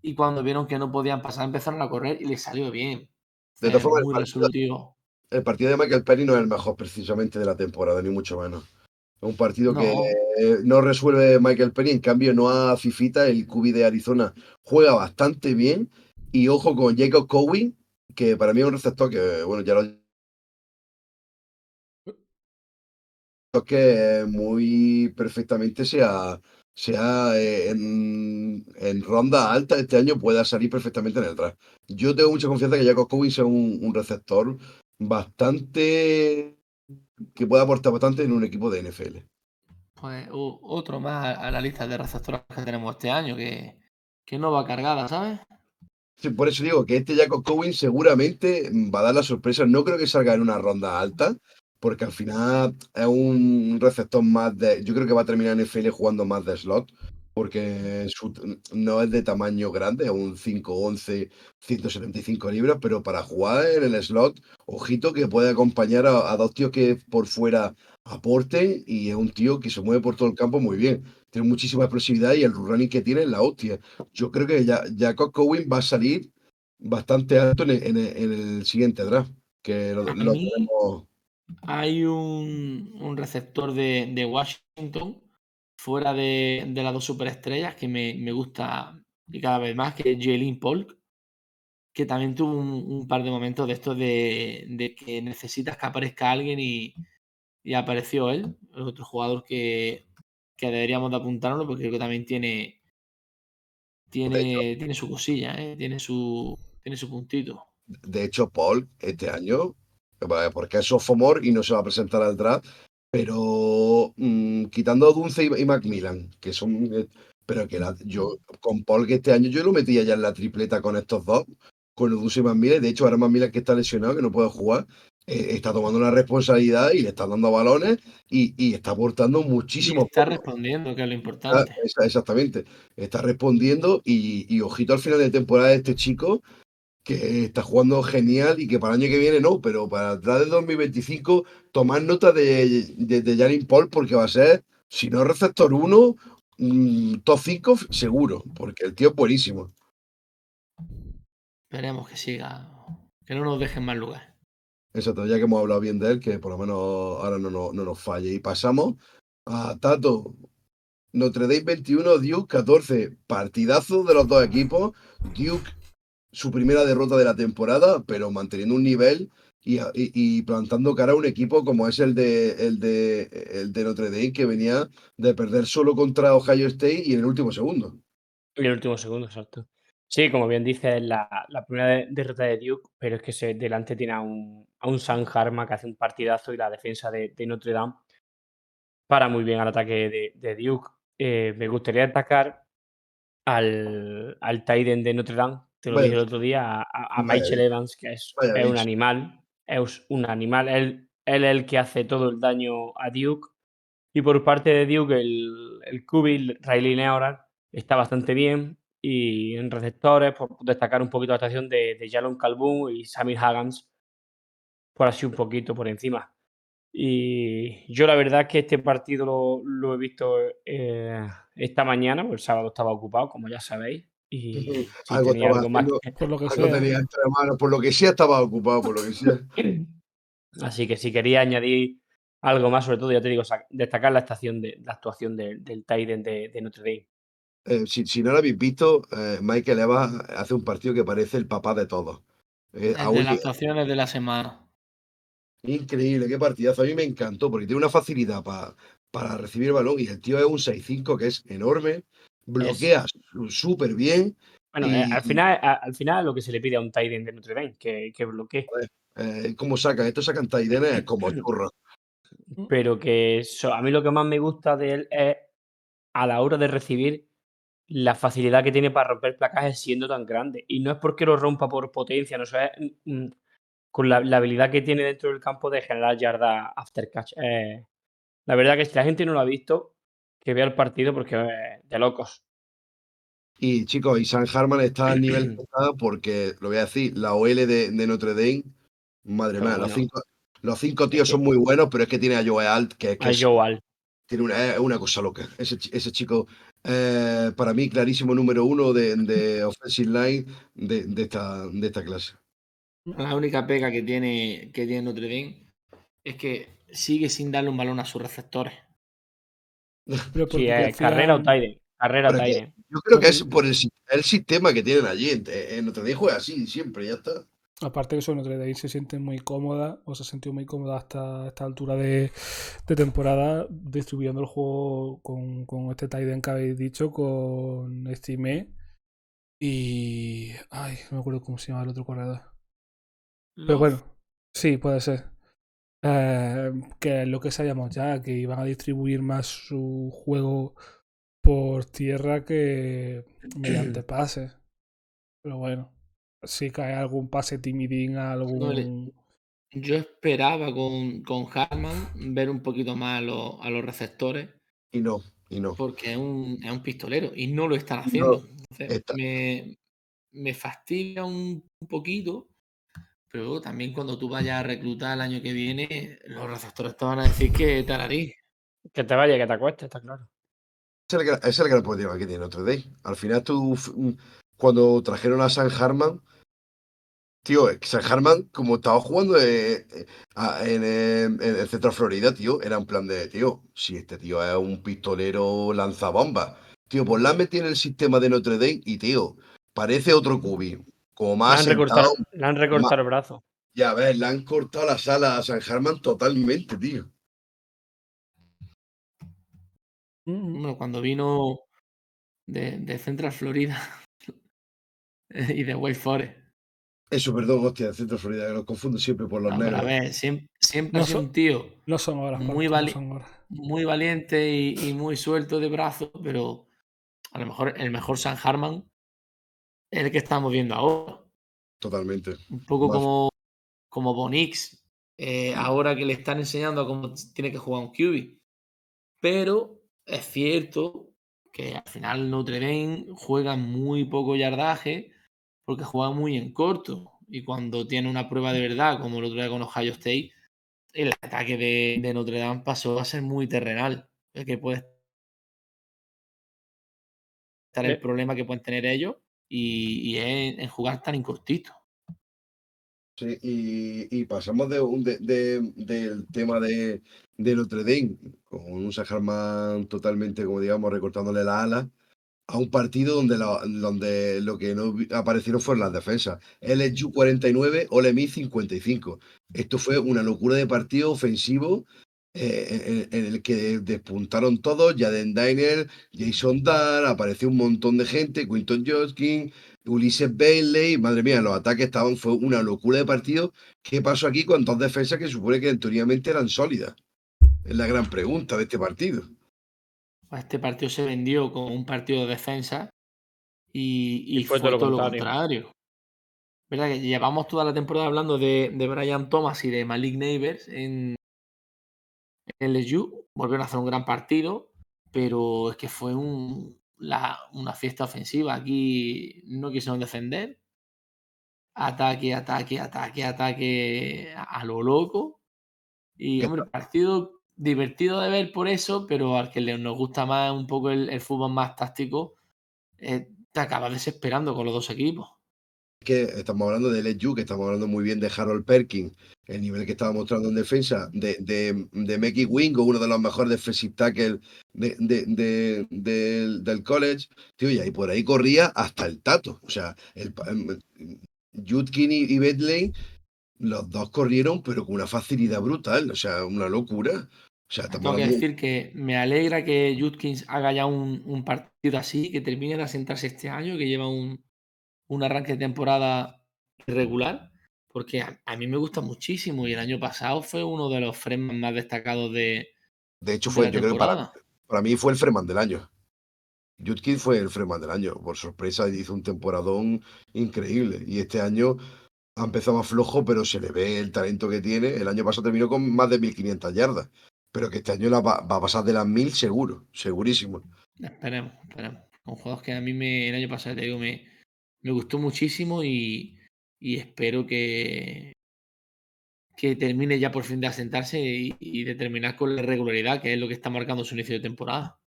Y cuando vieron que no podían pasar, empezaron a correr y les salió bien. De todas formas, el, partido, de Michael Penny no es el mejor precisamente de la temporada, ni mucho menos. Es un partido que no resuelve Michael Penny, en cambio no a Fifita, el QB de Arizona juega bastante bien. Y ojo con Jacob Cowen, que para mí es un receptor que, bueno, ya lo que muy perfectamente sea, sea eh, en, ronda alta este año pueda salir perfectamente en el draft. Yo tengo mucha confianza que Jacob Cowen sea un, receptor bastante que pueda aportar bastante en un equipo de NFL. Pues otro más a la lista de receptores que tenemos este año, que, que no va cargada, ¿sabes? Sí, por eso digo que este Jacob Cowen seguramente va a dar la sorpresa. No creo que salga en una ronda alta, porque al final es un receptor más de. Yo creo que va a terminar en NFL jugando más de slot, porque no es de tamaño grande, es un 5'11, 175 libras, pero para jugar en el slot, ojito que puede acompañar a, dos tíos que por fuera aporten y es un tío que se mueve por todo el campo muy bien. Tiene muchísima explosividad y el running que tiene es la hostia. Yo creo que ya Jacob Cowen va a salir bastante alto en el, siguiente draft, que lo, tenemos hay un, receptor de, Washington fuera de, las dos superestrellas que me, gusta y cada vez más, que es Jalen Polk, que también tuvo un, par de momentos de estos de, que necesitas que aparezca alguien y, apareció él, el otro jugador que, deberíamos de apuntarlo porque creo que también tiene tiene, tiene su cosilla, ¿eh? tiene su tiene su puntito. De hecho, Paul este año porque es sophomore y no se va a presentar al draft, pero mm, quitando a Dunce y, Macmillan, que son, eh, pero que yo con Paul que este año yo lo metía ya en la tripleta con estos dos, con Dunce y Macmillan, de hecho ahora Macmillan que está lesionado, que no puede jugar, eh, está tomando una responsabilidad y le está dando balones y, está aportando muchísimo. está respondiendo, que es lo importante. exactamente, está respondiendo y, y, ojito al final de temporada de este chico, que está jugando genial y que para el año que viene no, pero para atrás del 2025 tomar nota de, de, Paul porque va a ser, si no receptor 1, top 5 seguro, porque el tío es buenísimo. Esperemos que siga, que no nos dejen más lugar. Exacto, ya que hemos hablado bien de él, que por lo menos ahora no, no, no nos falle. Y pasamos a Tato. Notre Dame 21, Duke 14. Partidazo de los dos equipos. Duke su primera derrota de la temporada, pero manteniendo un nivel y, plantando cara a un equipo como es el de, el de, el de Notre Dame, que venía de perder solo contra Ohio State y en el último segundo. En el último segundo, exacto. Sí, como bien dices, la, la primera derrota de Duke, pero es que se, delante tiene a un, a un San Harma que hace un partidazo y la defensa de, Notre Dame para muy bien al ataque de, Duke. Eh, me gustaría destacar al, al de Notre Dame, te lo dije el otro día, a, Michael Evans, que es, un animal, es un animal, él, él es el que hace todo el daño a Duke. Y por parte de Duke, el, el Kubi, Riley Neoran, está bastante bien. Y en receptores, por destacar un poquito la actuación de, de Jalon Calhoun y Samir Haggans, por así un poquito por encima. Y yo la verdad es que este partido lo, he visto eh, esta mañana, porque el sábado estaba ocupado, como ya sabéis. Y algo, más por lo que sea. tenía entre manos, por lo que sea estaba ocupado, por lo que sea. Así que si quería añadir algo más, sobre todo, ya te digo, destacar la, estación de, la actuación del Tiden de, Notre Dame. Eh, si, no lo habéis visto, eh, Michael Evans hace un partido que parece el papá de todos. de las actuaciones de la semana. Increíble, qué partidazo. A mí me encantó porque tiene una facilidad para recibir el balón y el tío es un 6-5 que es enorme, bloquea súper bien. Bueno, eh, al, final, al final lo que se le pide a un Tiden de Notre Dame, que, que bloquee. Eh, ¿Cómo sacan? Estos sacan Taidenes como churros. Pero que a mí lo que más me gusta de él es a la hora de recibir la facilidad que tiene para romper placajes siendo tan grande. Y no es porque lo rompa por potencia, no es con la, habilidad que tiene dentro del campo de generar yarda after catch. Eh, la verdad que si la gente no lo ha visto, que vea el partido porque es de locos. Y chicos, y San Harman está al nivel porque, lo voy a decir, la OL de, Notre Dame, madre mía, los, cinco, los cinco tíos son muy buenos, pero es que tiene a Joe Alt, que, es, tiene una, una, cosa loca. Ese, ese chico, eh, para mí, clarísimo número uno de, de offensive line de, de, esta, de esta clase. La única pega que tiene, que tiene Notre Dame es que sigue sin darle un balón a sus receptores. Sí, carrera o Tide. Carrera o Tide. Yo creo que es por el, sistema que tienen allí. En Notre Dame juega así siempre, ya está. Aparte que eso, Notre Dame se siente muy cómoda, o se ha sentido muy cómoda hasta esta altura de, temporada, distribuyendo el juego con, con este Tiden que habéis dicho, con Estime y. Ay, no me acuerdo cómo se llama el otro corredor. Pero bueno, sí, puede ser. Eh, que es lo que sabíamos ya, que iban a distribuir más su juego por tierra que mediante pases. Pero bueno, si cae algún pase timidín a algún. yo esperaba con, con Harman ver un poquito más a los, a los receptores. Y no, y no. Porque es un, es un pistolero y no lo están haciendo. me, me fastidia un, un poquito pero también cuando tú vayas a reclutar el año que viene, los receptores te van a decir que te hará Que te vaya, que te acueste, está claro. Ese es el gran problema que tiene otro Day. Al final tú, mm, cuando trajeron a San Harman, tío, San Harman, como estaba jugando eh, eh, en, el centro de Florida, tío, era un plan de, tío, si este tío es un pistolero lanzabomba, tío, pues la metí en el sistema de Notre Dame y, tío, parece otro cubi como más. Le han recortado, le han recortado el brazo. Ya ves, le han cortado la sala a San Germán totalmente, tío. Bueno, cuando vino de, de Central Florida y de Wake Forest. Eso, perdón, hostia, de Central Florida, que lo confundo siempre por los negros. A ver, siempre, siempre es un tío no son muy, muy valiente y, y, muy suelto de brazo, pero a lo mejor el mejor San Harman el que estamos viendo ahora. Totalmente. Un poco como, como Bonix, eh, ahora que le están enseñando cómo tiene que jugar un QB. Pero es cierto que al final Notre Dame juega muy poco yardaje porque juega muy en corto. Y cuando tiene una prueba de verdad, como el otro día con Ohio State, el ataque de, de Notre Dame pasó a ser muy terrenal. El que puede estar el problema que pueden tener ellos y, en, jugar tan cortito. Sí, y, pasamos de, del tema de, de Notre Dame, con un Saharman totalmente, como digamos, recortándole la ala, a un partido donde lo, donde lo que no aparecieron fueron las defensas. LSU 49, Ole Miss 55. Esto fue una locura de partido ofensivo eh, en, el que despuntaron todos, Jaden Diner, Jason Dar, apareció un montón de gente, Quinton Joskin, Ulises Bailey, madre mía, los ataques estaban, fue una locura de partido. ¿Qué pasó aquí con dos defensas que supone que teóricamente eran sólidas? Es la gran pregunta de este partido. Este partido se vendió como un partido de defensa y, fue, todo, lo contrario. ¿Verdad? Que llevamos toda la temporada hablando de, de Brian Thomas y de Malik Neighbors en LSU. Volvieron a hacer un gran partido, pero es que fue un, una fiesta ofensiva. Aquí no quisieron defender. Ataque, ataque, ataque, ataque a lo loco. Y, hombre, partido divertido de ver por eso, pero al que nos gusta más un poco el, fútbol más táctico, eh, te acabas desesperando con los dos equipos. Que estamos hablando de LSU, que estamos hablando muy bien de Harold Perkins, el nivel que estaba mostrando en defensa, de, de, de Mickey Wingo, uno de los mejores defensive tackles de, del college, tío, y ahí por ahí corría hasta el tato. O sea, el, Judkin y, y Bedley, los dos corrieron, pero con una facilidad brutal, o sea, una locura. O sea, Tengo que decir que me alegra que Judkins haga ya un, un, partido así, que termine de asentarse este año, que lleva un, un arranque de temporada regular porque a, mí me gusta muchísimo y el año pasado fue uno de los Freeman más destacados de. De hecho, fue, yo creo que para, para, mí fue el Freeman del año. Judkins fue el Freeman del año. Por sorpresa, hizo un temporadón increíble. Y este año ha empezado más flojo, pero se le ve el talento que tiene. El año pasado terminó con más de 1500 yardas. Pero que este año va, a pasar de las 1000 seguro, segurísimo. Esperemos, esperemos. Con juegos que a mí me, el año pasado, te digo, me, me gustó muchísimo y, y espero que, que termine ya por fin de asentarse y, de terminar con la regularidad, que es lo que está marcando su inicio de temporada.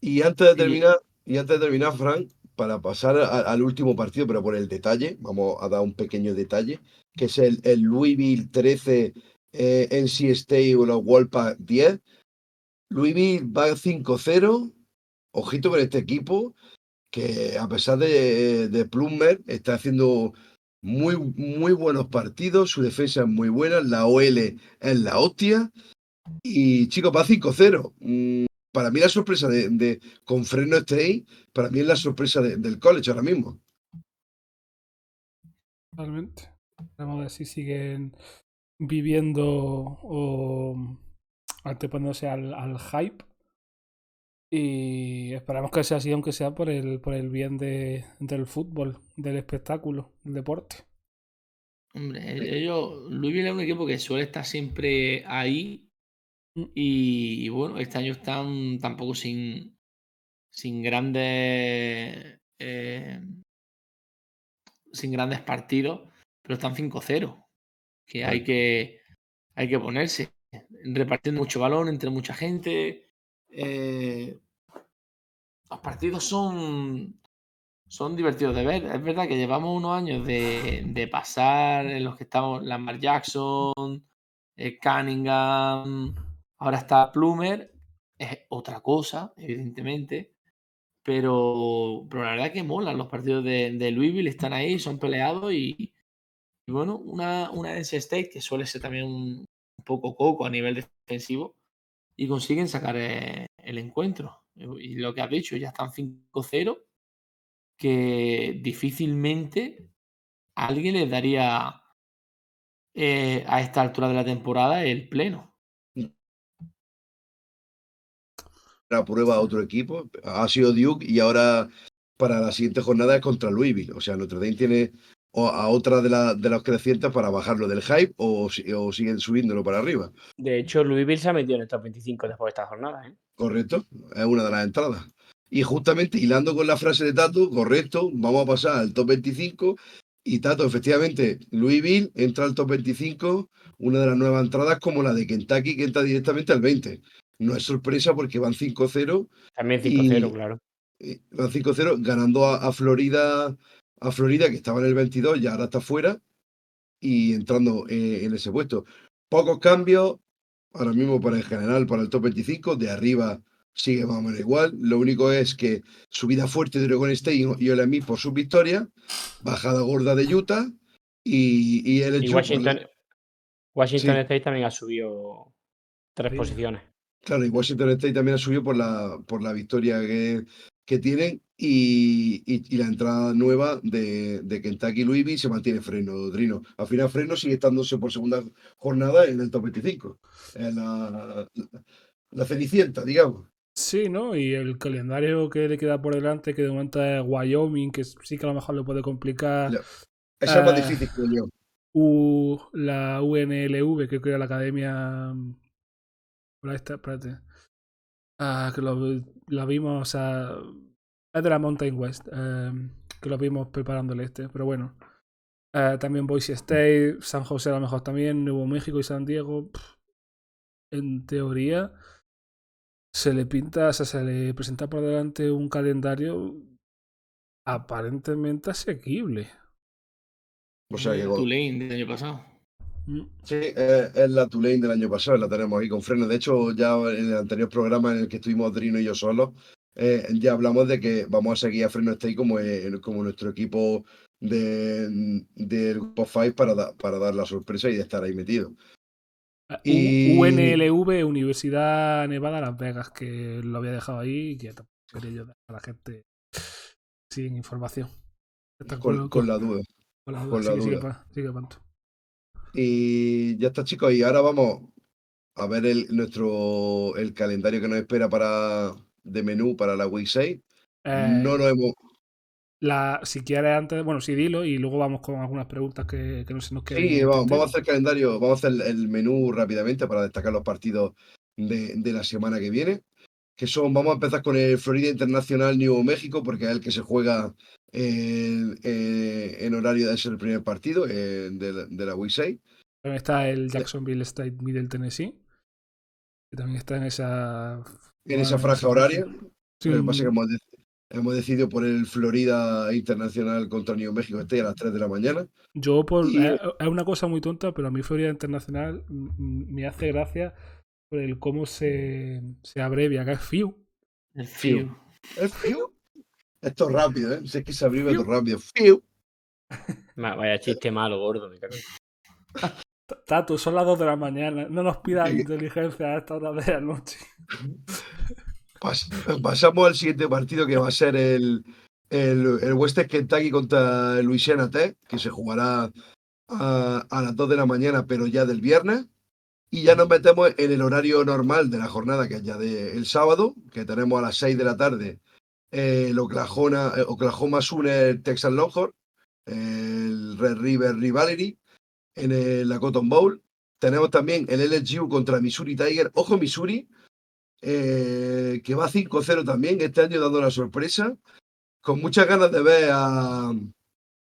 Y antes de terminar, y, antes de terminar, Frank, para pasar al último partido, pero por el detalle, vamos a dar un pequeño detalle, que es el, el Louisville 13 eh, NC State o los Wolfpack 10. Louisville va 5-0. Ojito con este equipo que a pesar de, de Plummer está haciendo muy, muy buenos partidos, su defensa es muy buena, la OL es la hostia. Y chicos, va 5-0. Mm, para mí la sorpresa de, de con Freno ahí, para mí es la sorpresa del college ahora mismo. Totalmente. Vamos a ver si siguen viviendo o anteponiéndose al, al hype y esperamos que sea así, aunque sea por el, por el bien de, del fútbol, del espectáculo, del deporte. Hombre, ellos, Louisville es un equipo que suele estar siempre ahí. Mm. Y, bueno, este año están tampoco sin, sin grandes. Eh, sin grandes partidos, pero están 5-0. Que hay que hay que ponerse. Repartiendo mucho balón entre mucha gente. Eh, los partidos son, son divertidos de ver. Es verdad que llevamos unos años de, pasar en los que estamos Lamar Jackson, eh, Cunningham, ahora está Plumer. Es otra cosa, evidentemente. Pero, pero la verdad que molan los partidos de, de Louisville, están ahí, son peleados y, bueno, una, una NC State que suele ser también un, poco coco a nivel defensivo y consiguen sacar eh, el encuentro. Y lo que has dicho, ya están 5-0, que difícilmente alguien les daría eh, a esta altura de la temporada el pleno. La prueba a otro equipo, ha sido Duke y ahora para la siguiente jornada es contra Louisville. O sea, Notre Dame tiene a otra de, la, de las crecientes para bajarlo del hype o, o, siguen subiéndolo para arriba. De hecho, Louisville se ha metido en el top 25 después de esta jornada. ¿eh? Correcto, es una de las entradas. Y justamente hilando con la frase de Tato, correcto, vamos a pasar al top 25. Y Tato, efectivamente, Louisville entra al top 25, una de las nuevas entradas como la de Kentucky, que entra directamente al 20. No es sorpresa porque van 5-0. También 5-0, claro. Van 5-0, ganando a, a Florida a Florida, que estaba en el 22 y ahora está fuera, y entrando eh, en ese puesto. Pocos cambios, ahora mismo para el general, para el top 25, de arriba sigue más o menos igual. Lo único es que subida fuerte de Oregon State y Ole por su victoria, bajada gorda de Utah y, y el hecho. Washington, Washington State también ha subido tres posiciones. Claro, y Washington State también ha subido por la, por la victoria que, que tienen y, y, la entrada nueva de, de Kentucky Louisville se mantiene freno, Drino. Al final freno sigue estándose por segunda jornada en el top 25. En la, la, cenicienta, digamos. Sí, ¿no? Y el calendario que le queda por delante, que de momento es Wyoming, que sí que a lo mejor le puede complicar. Esa es más Eh, difícil que yo. U, la UNLV, que creo que la academia. Por esta, espérate. Ah, que lo, la vimos, o sea. Es de la Mountain West, eh, que lo vimos preparando el este, pero bueno. Eh, también Boise State, San José a lo mejor también, Nuevo México y San Diego. pff, en teoría, se le pinta, o sea, se le presenta por delante un calendario aparentemente asequible. O sea con- Tulane del año pasado. Mm. Sí, eh, es la Tulane del año pasado, la tenemos ahí con freno. De hecho, ya en el anterior programa en el que estuvimos Drino y yo solos, eh, ya hablamos de que vamos a seguir a Freno State como, eh, como nuestro equipo de, del Grupo 5 para, da- para dar la sorpresa y de estar ahí metido. Ah, Y- UNLV, Universidad Nevada Las Vegas, que lo había dejado ahí y que tampoco quería yo dar a la gente sin información. Con, con la duda. con la duda. con la Sigue, duda. sigue. Y ya está, chicos. Y ahora vamos a ver el, nuestro, el calendario que nos espera para, de menú para la Week 6. Eh, No nos hemos. la, si quieres antes, bueno, sí dilo y luego vamos con algunas preguntas que, que no se nos queden. en Sí, vamos, a hacer calendario, vamos a hacer el menú rápidamente para destacar los partidos de, de la semana que viene. Que son, vamos a empezar con el Florida Internacional Nuevo México, porque es el que se juega en, en- en horario de ser el primer partido eh, de, la- de la Week 6. También está el Jacksonville State Middle Tennessee, que también está en esa. En esa bueno, franja horaria. Sí, Lo que pasa es que hemos, dec- hemos decidido por el Florida Internacional contra Nuevo México este a las 3 de la mañana. Yo, por, Y- es, es una cosa muy tonta, pero a mí Florida Internacional me hace gracia por el cómo se, se abrevia, que es FIU. El Fiu. Es fiu. Esto es rápido, ¿eh? Si es que se abrió esto rápido. Fiu. Vaya chiste malo, gordo. me cago Tato, son las 2 de la mañana. No nos pidas inteligencia a esta hora de la noche. Pas- pasamos al siguiente partido que va a ser el, el, el Western Kentucky contra el Louisiana Tech, que se jugará a, a las 2 de la mañana, pero ya del viernes. Y ya nos metemos en el horario normal de la jornada, que es ya del sábado, que tenemos a las 6 de la tarde eh, el Oklahoma, eh, Oklahoma Sooner Texas Longhorn, el Red River Rivalry en el, la Cotton Bowl. Tenemos también el LSU contra Missouri Tiger. Ojo, Missouri, eh, que va 5-0 también este año dando la sorpresa. Con muchas ganas de ver a,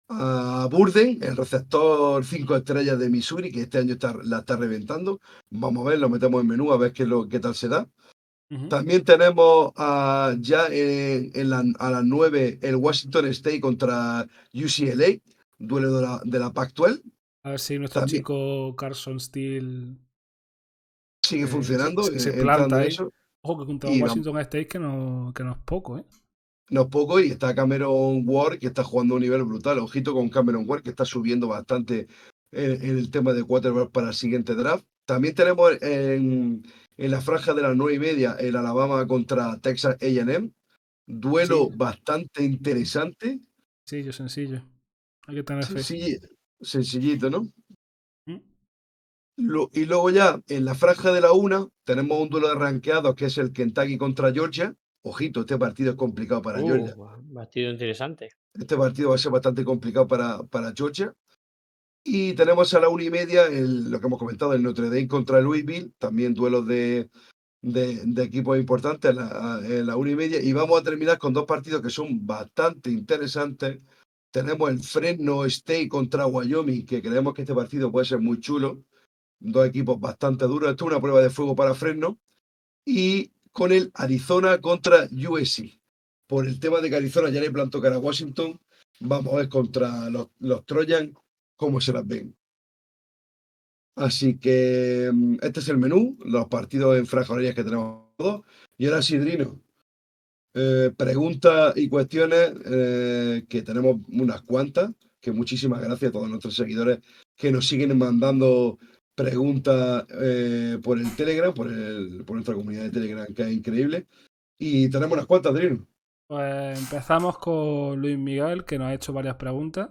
a Burden, el receptor 5 estrellas de Missouri, que este año está, la está reventando. Vamos a ver, lo metemos en menú a ver qué, lo, qué tal se da. También tenemos a- ya en, en la- a las 9 el Washington State contra UCLA, duelo de la, de la Pac-12. A ver si nuestro También- chico Carson Steele. Sigue Eh, funcionando. se- se eh, planta ahí. eso. Ojo que contra Y Washington State que no, que no es poco, ¿eh? No es poco, y está Cameron Ward, que está jugando a un nivel brutal. Ojito con Cameron Ward, que está subiendo bastante en, en el tema de quarterback para el siguiente draft. También tenemos en, en la franja de las nueve y media el Alabama contra Texas AM. Duelo Sí. bastante interesante. Sencillo, sencillo. Hay que tener fe. Sencilli- sencillito, ¿no? Lo- y luego ya en la franja de la una tenemos un duelo de ranqueados que es el Kentucky contra Georgia. Ojito, este partido es complicado para Georgia. Uh, partido interesante. Este partido va a ser bastante complicado para, para Georgia. Y tenemos a la una y media el- lo que hemos comentado, el Notre Dame contra Louisville, también duelos de, de, de equipos importantes a la, a- la una y media. Y vamos a terminar con dos partidos que son bastante interesantes. Tenemos el Fresno State contra Wyoming, que creemos que este partido puede ser muy chulo. Dos equipos bastante duros. Esto es una prueba de fuego para Fresno. Y con el Arizona contra USC por el tema de que Arizona ya le plantó cara a Washington, vamos a ver contra los, los Trojan cómo se las ven. Así que mm, este es el menú, los partidos en franja horaria que tenemos todos. Y ahora sí, Drino, eh, preguntas y cuestiones eh, que tenemos unas cuantas, que muchísimas gracias a todos nuestros seguidores que nos siguen mandando preguntas eh, por el Telegram, por, el, por nuestra comunidad de Telegram, que es increíble. Y tenemos unas cuantas, Drino. Pues empezamos con Luis Miguel, que nos ha hecho varias preguntas.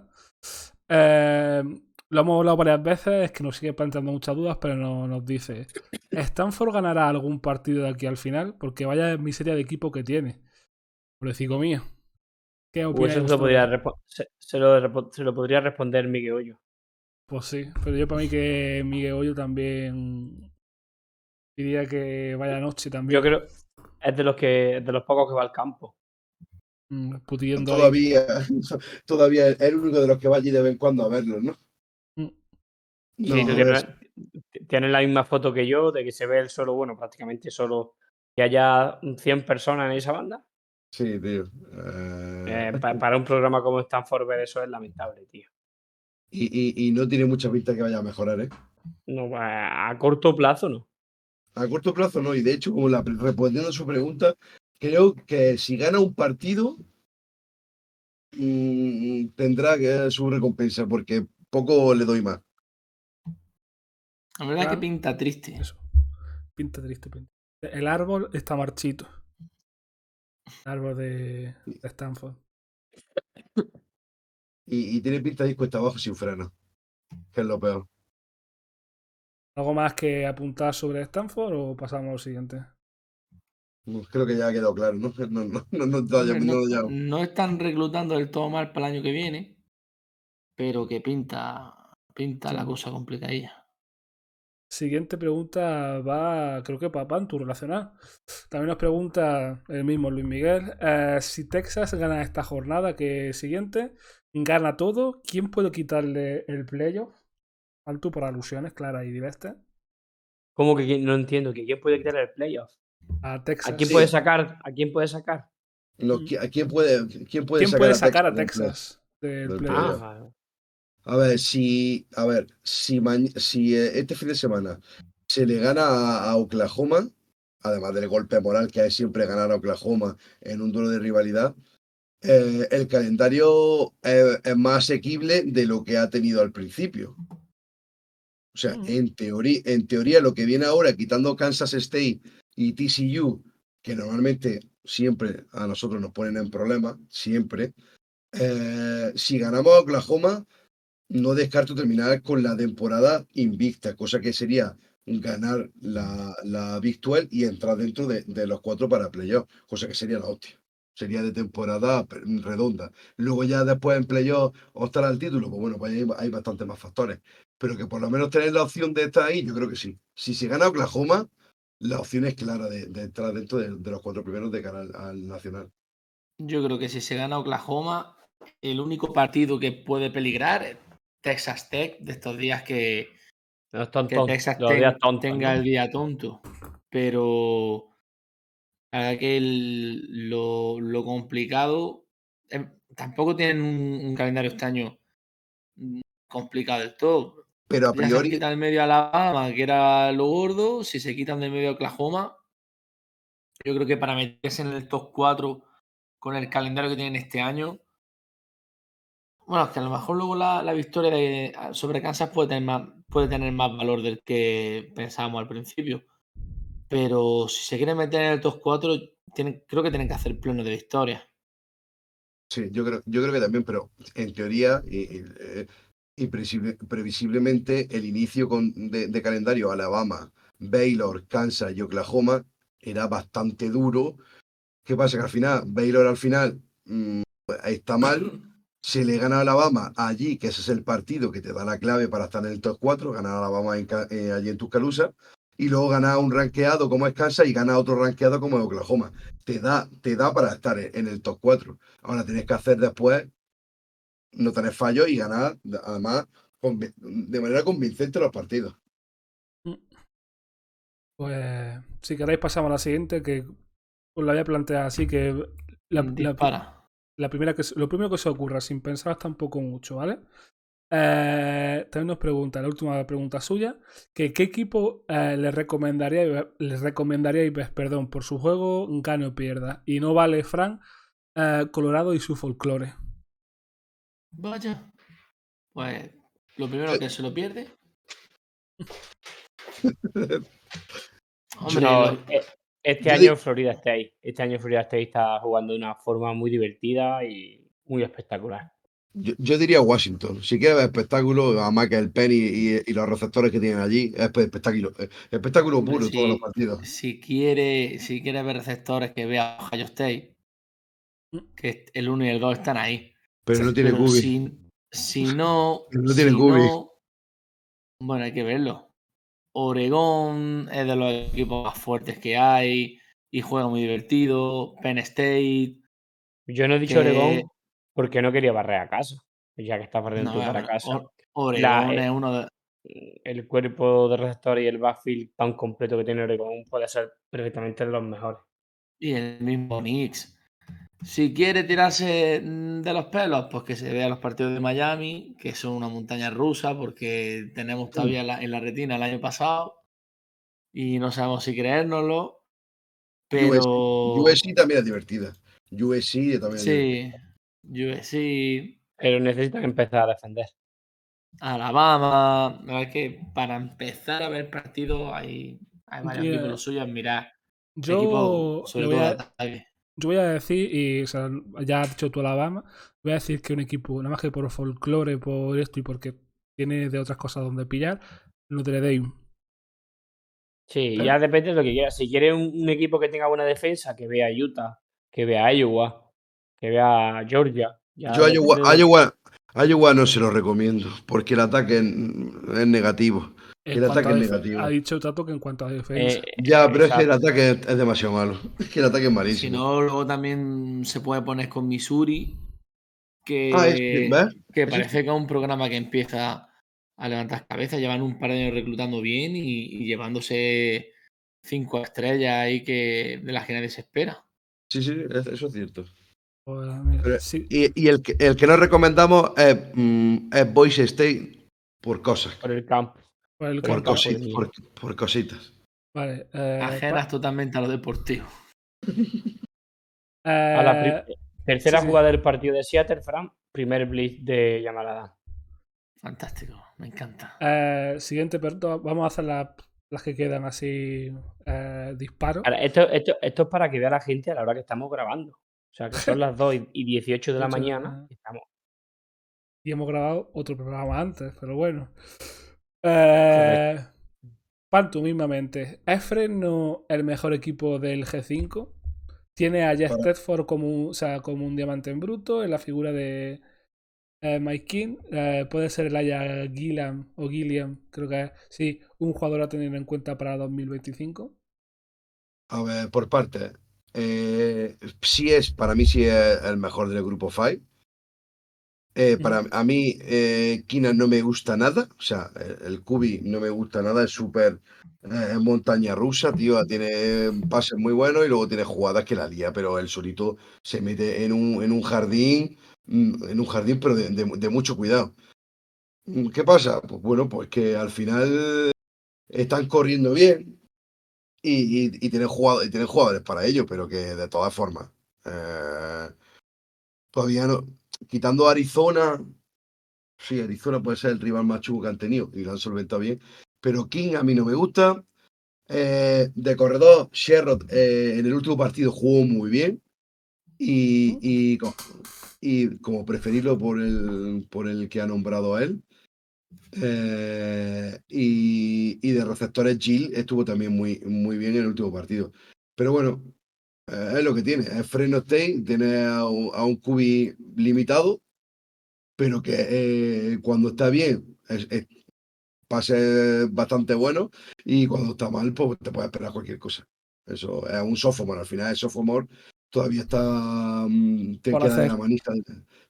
Eh, lo hemos hablado varias veces, es que nos sigue planteando muchas dudas, pero no, nos dice: ¿Stanford ganará algún partido de aquí al final? Porque vaya miseria de equipo que tiene. Pobrecito mío. ¿Qué pues eso se lo, podría responder Miguel Hoyo. Pues sí, pero yo para mí que Miguel Hoyo también diría que vaya noche también. Yo creo es de los que de los pocos que va al campo. Mm, todavía, todavía es el único de los que va allí de vez en cuando a verlo, ¿no? Sí, tienes, la misma foto que yo, de que se ve el solo, bueno, prácticamente solo que haya 100 personas en esa banda. Sí, tío. Eh, eh, para un programa como Stanford ver eso es lamentable, tío. Y, no tiene mucha pinta que vaya a mejorar, ¿eh? No, a, corto plazo no. A corto plazo no, y de hecho, como la, respondiendo a su pregunta, creo que si gana un partido, mm, tendrá su recompensa, porque poco le doy más. La verdad es que pinta triste. Eso. Pinta triste, El árbol está marchito. El árbol de, Stanford. Y, tiene pinta de ir cuesta abajo sin freno. Que es lo peor. ¿Algo más que apuntar sobre Stanford o pasamos al siguiente? Creo que ya ha quedado claro, ¿no? No, están reclutando del todo mal para el año que viene, pero que pinta, pinta la cosa complicadilla. Siguiente pregunta va, creo que para Pantu relacionada. También nos pregunta el mismo Luis Miguel. Eh, si Texas gana esta jornada que siguiente, gana todo, ¿quién puede quitarle el playoff? Alto por alusiones claras y diversas. ¿Cómo que no entiendo? ¿Que quién puede quitarle el playoff? A Texas. ¿A quién puede sacar? ¿A quién puede sacar? ¿A quién puede, quién puede ¿Quién sacar, puede sacar a Texas, del playoff? Ah, a ver, si, a ver, si, si eh, este fin de semana se le gana a, Oklahoma, además del golpe moral que hay siempre ganar a Oklahoma en un duelo de rivalidad, eh, el calendario es, más asequible de lo que ha tenido al principio. O sea, en teoría, en teoría lo que viene ahora, quitando Kansas State y TCU, que normalmente siempre a nosotros nos ponen en problemas, siempre, eh, si ganamos a Oklahoma, no descarto terminar con la temporada invicta, cosa que sería ganar la, la y entrar dentro de, los cuatro para playoff, cosa que sería la hostia. Sería de temporada redonda. Luego ya después en playoff optar al título, pues bueno, pues hay, hay bastantes más factores. Pero que por lo menos tener la opción de estar ahí, yo creo que sí. Si se gana Oklahoma, la opción es clara de, entrar dentro de, los cuatro primeros de cara al nacional. Yo creo que si se gana Oklahoma, el único partido que puede peligrar Texas Tech, de estos días que, Texas Tech tenga el día tonto. Pero la que lo, complicado, em, tampoco tienen un, calendario este año complicado del todo. Pero a priori. si quitan en medio Alabama, que era lo gordo, si se quitan de medio Oklahoma, yo creo que para meterse en el top 4 con el calendario que tienen este año, bueno, es que a lo mejor luego la, victoria de, sobre Kansas puede tener, más, puede tener más valor del que pensábamos al principio. Pero si se quiere meter en el top 4, creo que tienen que hacer pleno de victoria. Sí, yo creo, yo creo que también, pero en teoría y, y, previsiblemente el inicio con, de, calendario Alabama, Baylor, Kansas y Oklahoma era bastante duro. ¿Qué pasa? Que al final, Baylor al final mm, está mal se le gana a Alabama allí, que ese es el partido que te da la clave para estar en el top 4, ganar a Alabama eh, allí en Tuscaloosa, y luego ganar un ranqueado como es Kansas y ganar otro ranqueado como es Oklahoma. Te da, te da para estar en el top 4. Ahora tienes que hacer después, no tener fallos y ganar, además, de manera convincente los partidos. Pues, si queréis, pasamos a la siguiente, que os la voy a plantear así, que la, la, la primera que, lo primero que se ocurra, sin pensar tampoco mucho, ¿vale? Eh, también nos pregunta, la última pregunta suya, que qué equipo eh, le recomendaría, les recomendaríais, perdón, por su juego gane o pierda. Y no vale Frank, eh, Colorado y su folclore. Vaya. Pues lo primero que se lo pierde. Hombre, este año Florida State. Este año Florida State está jugando de una forma muy divertida y muy espectacular. Yo, diría Washington. Si quieres ver espectáculo, además que el Penny y, los receptores que tienen allí, es espectáculo, eh, espectáculo puro en todos los partidos. Si quiere, si quiere ver receptores que vea Ohio State, que el 1 y el 2 están ahí. Pero no tiene Cubi. Si, no. no tiene bueno, hay que verlo. Oregón es de los equipos más fuertes que hay y juega muy divertido. Penn State. Yo no he dicho Oregón porque no quería barrer a casa, ya que está barriendo para casa. Oregón es uno de... El cuerpo de receptor y el backfield tan completo que tiene Oregón puede ser perfectamente de los mejores. Y el mismo Knicks. Si quiere tirarse mm, de los pelos, pues que se vea los partidos de Miami, que son una montaña rusa, porque tenemos todavía en la retina el año pasado y no sabemos si creérnoslo. Pero. USC, también es divertida. USC también. Sí, USC. Pero necesitan empezar a defender. Alabama. La que para empezar a ver partidos hay, hay varios equipos los suyos. Mirar. Yo. sobre todo yo voy a decir, y ya has dicho tú Alabama, voy a decir que un equipo, nada más que por folclore, por esto y porque tiene de otras cosas donde pillar, Notre Dame. Sí, ya depende de lo que quieras. Si quieres un, equipo que tenga buena defensa, que vea Utah, que vea Iowa, que vea Georgia. Yo Iowa, Iowa, Iowa, no se lo recomiendo, porque el ataque es negativo. El ataque es negativo. Ha dicho Tato que en cuanto a defensa. Eh, ya, pero es que el ataque es, demasiado malo. Es que el ataque es malísimo. Si no, luego también se puede poner con Missouri, que, ah, que parece que es un programa que empieza a levantar cabezas. Llevan un par de años reclutando bien y, llevándose cinco estrellas ahí que, de las que nadie se espera. Sí, sí, eso es cierto. Pues, y, el, que, el que no recomendamos es, mm, es Boise State por cosas. Por el campo. Por, cositas. Vale. Eh, Ajenas totalmente a lo deportivo. a la eh, tercera jugada del partido de Seattle, Fran. Primer blitz de llamarada. Fantástico, me encanta. Eh, siguiente, pero vamos a hacer las que quedan así disparos. esto, esto, esto, es para que vea la gente a la hora que estamos grabando. O sea, que son las 2 y 18 de la mañana. Y, estamos... y hemos grabado otro programa antes, pero bueno. Eh, mismamente. ¿Es Fresno el mejor equipo del G5? Tiene a Jeff Tedford como un, o sea, como un diamante en bruto en la figura de eh, Mike King. Eh, puede ser el Aya Gilliam o Gilliam, creo que es. Sí, un jugador a tener en cuenta para 2025. A ver, por parte. Eh, sí es, para mí sí es el mejor del grupo 5. Eh, para a mí, eh, Kina no me gusta nada. O sea, el, Kubi no me gusta nada. Es súper eh, montaña rusa, tío. Tiene pases muy buenos y luego tiene jugadas que la lía, pero él solito se mete en un, en un jardín, mm, en un jardín, pero de, mucho cuidado. Mm, ¿Qué pasa? Pues bueno, pues que al final están corriendo bien y, tienen, jugadores, y jugadores para ello, pero que de todas formas. todavía no quitando Arizona, sí, Arizona puede ser el rival más chulo que han tenido y lo han solventado bien, pero King a mí no me gusta. Eh, de corredor, Sherrod eh, en el último partido jugó muy bien y, y, y, como preferirlo por el, por el que ha nombrado a él. Eh, y, y, de receptores, Jill estuvo también muy, muy bien en el último partido. Pero bueno, es lo que tiene. Es Freno State, tiene a un, cubi limitado, pero que eh, cuando está bien es, pase bastante bueno y cuando está mal, pues te puede esperar cualquier cosa. Eso es un sophomore. Al final, el sophomore todavía está. Mm, te queda en la manita.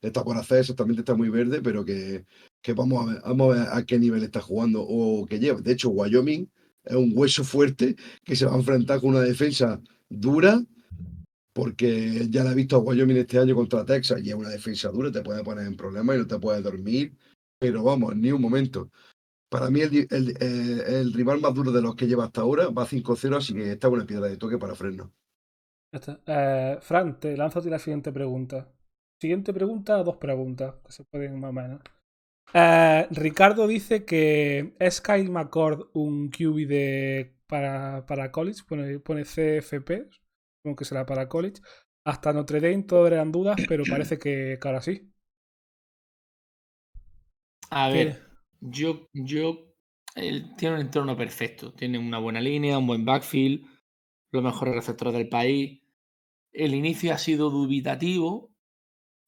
Está por hacer, exactamente está muy verde, pero que, que vamos, a ver, a qué nivel está jugando o que lleva. De hecho, Wyoming es un hueso fuerte que se va a enfrentar con una defensa dura porque ya la he visto a Wyoming este año contra Texas y es una defensa dura, te puede poner en problemas y no te puedes dormir, pero vamos, ni un momento. Para mí el, eh, rival más duro de los que lleva hasta ahora va 5-0, así que esta es una piedra de toque para Fresno. Ya está. Eh, Fran, te lanzo la siguiente pregunta. Siguiente pregunta, dos preguntas, que se pueden más o menos. Eh, Ricardo dice que es Kyle McCord un QB de, para, para college, pone, pone CFP, que será para college. Hasta Notre Dame todo eran dudas, pero parece que, ahora sí. A ver, yo, yo, él tiene un entorno perfecto. Tiene una buena línea, un buen backfield, los mejores receptores del país. El inicio ha sido dubitativo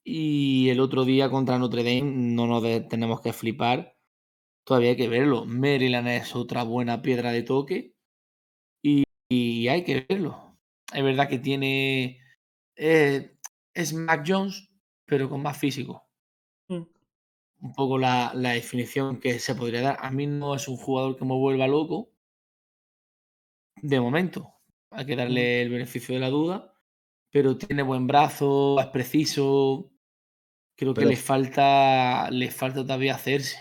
y el otro día contra Notre Dame no nos tenemos que flipar. Todavía hay que verlo. Maryland es otra buena piedra de toque y, hay que verlo. Es verdad que tiene. Eh, es Mac Jones, pero con más físico. Mm. Un poco la, definición que se podría dar. A mí no es un jugador que me vuelva loco. De momento. Hay que darle el beneficio de la duda. Pero tiene buen brazo, es preciso. Creo que le falta. Le falta todavía hacerse.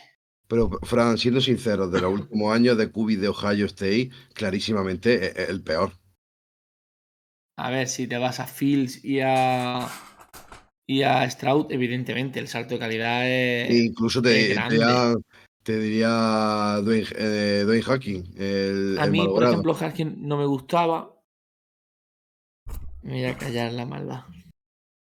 Pero, Fran, siendo sinceros, de los últimos años de Cubi de Ohio State, clarísimamente es el peor. A ver, si te vas a Fields y a y a Stroud, evidentemente, el salto de calidad es. E incluso te, diría, te diría Dwayne, eh, Hacking. a mí, por ejemplo, Hacking no me gustaba. Me voy a callar la maldad.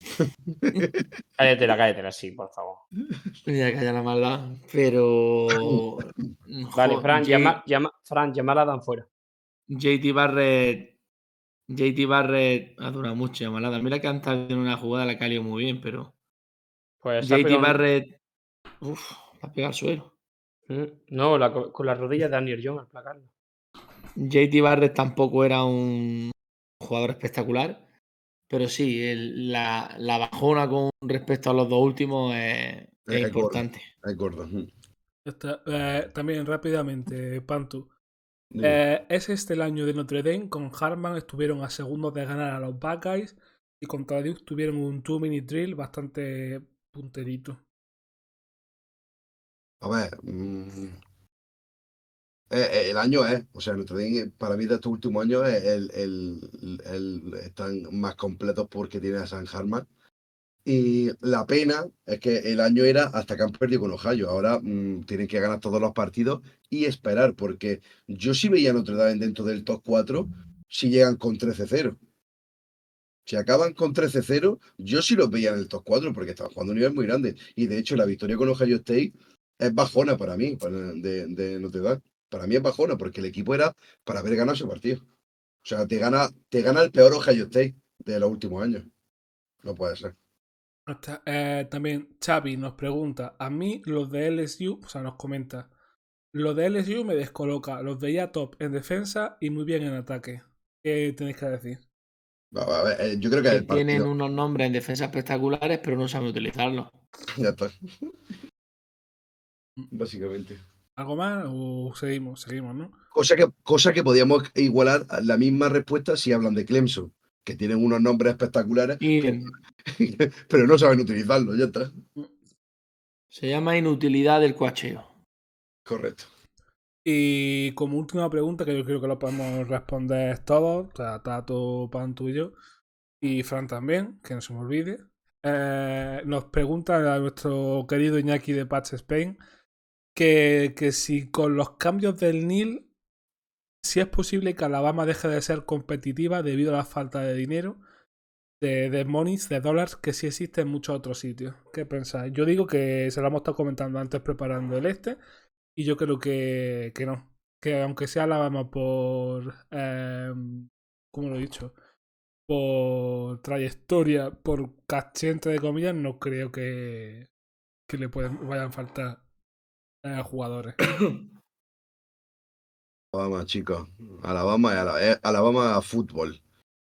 cállatela, cállatela, sí, por favor. Me voy a callar la maldad, pero. vale, Fran, llama, llama, Fran, llamar a Dan fuera. JT Barrett JT Barrett ha durado mucho malada. Mira que antes en una jugada la calió muy bien, pero. Pues JT Barrett. Uf, la pega al suelo. Mm, no, con las rodillas de Daniel Young al placarlo. JT Barrett tampoco era un jugador espectacular, pero sí, la, bajona con respecto a los dos últimos es, importante. Es gordo. Eh, también rápidamente, Pantu. Eh, es este el año de Notre Dame. Con Harman estuvieron a segundos de ganar a los Buckeyes. Y contra Duke tuvieron un 2-minute drill bastante punterito. A ver. Mm, eh, eh, el año es. O sea, Notre Dame, para mí, de estos últimos años, el, el, están más completos porque tiene a San Harman. Y la pena es que el año era hasta que han perdido con Ohio. Ahora mm, tienen que ganar todos los partidos y esperar, porque yo sí veía a Notre Dame dentro del top 4 si llegan con 13-0. Si acaban con 13-0, yo sí los veía en el top 4 porque estaban jugando a un nivel muy grande. Y de hecho, la victoria con Ohio State es bajona para mí, de Notre Dame. Para mí es bajona porque el equipo era para haber ganado ese partido. O sea, te gana, te gana el peor Ohio State de los últimos años. No puede ser. Eh, también Xavi nos pregunta, a mí los de LSU, o sea, nos comenta, los de LSU me descoloca, los veía top en defensa y muy bien en ataque. ¿Qué tenéis que decir? Eh, yo creo que, tienen unos nombres en defensa espectaculares, pero no saben utilizarlos. Ya está. Básicamente. ¿Algo más o seguimos? Seguimos, ¿no? Cosa que, cosa que podíamos igualar la misma respuesta si hablan de Clemson que tienen unos nombres espectaculares, pero no saben utilizarlo, ya está. Se llama inutilidad del coacheo. Correcto. Y como última pregunta, que yo creo que lo podemos responder todos, o sea, Tato, Pan, tú y yo, y Fran también, que no se me olvide. Eh, nos pregunta a nuestro querido Iñaki de Patch Spain que, que si con los cambios del NIL si es posible que Alabama deje de ser competitiva debido a la falta de dinero, de, monies, de dólares que sí existe en muchos otros sitios. ¿Qué pensáis? Yo digo que se lo hemos estado comentando antes preparando el este, y yo creo que, que no. Que aunque sea Alabama por. Eh, ¿Cómo lo he dicho? Por trayectoria, por caché entre de comillas, no creo que, que le pueden, vayan a faltar jugadores. Alabama, chicos. Alabama, eh, Alabama fútbol.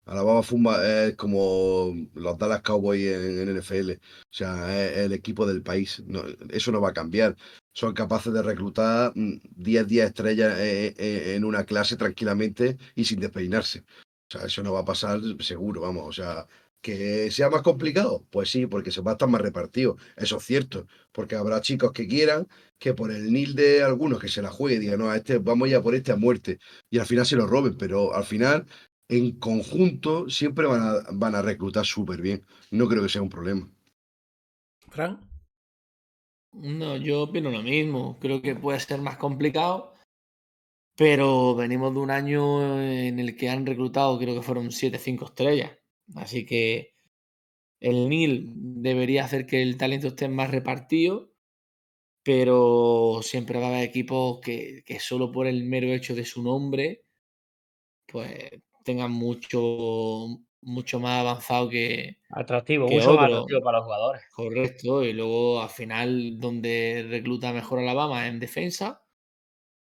Alabama fútbol es como los Dallas Cowboys en, NFL. O sea, es el equipo del país. eso no va a cambiar. Son capaces de reclutar 10 mm, 10 estrellas eh, eh, en una clase tranquilamente y sin despeinarse. O sea, eso no va a pasar seguro, vamos. O sea, ¿Que sea más complicado? Pues sí, porque se va a estar más repartido. Eso es cierto. Porque habrá chicos que quieran que por el nil de algunos que se la juegue y digan, no, a este, vamos ya por este a muerte. Y al final se lo roben. Pero al final, en conjunto, siempre van a, van a reclutar súper bien. No creo que sea un problema. ¿Fran? No, yo opino lo mismo. Creo que puede ser más complicado. Pero venimos de un año en el que han reclutado, creo que fueron 7-5 estrellas. Así que el NIL debería hacer que el talento esté más repartido, pero siempre va a haber equipos que, que solo por el mero hecho de su nombre, pues tengan mucho, mucho más avanzado que, Atractivo, que mucho más otro. atractivo para los jugadores. Correcto, y luego al final donde recluta mejor Alabama es en defensa,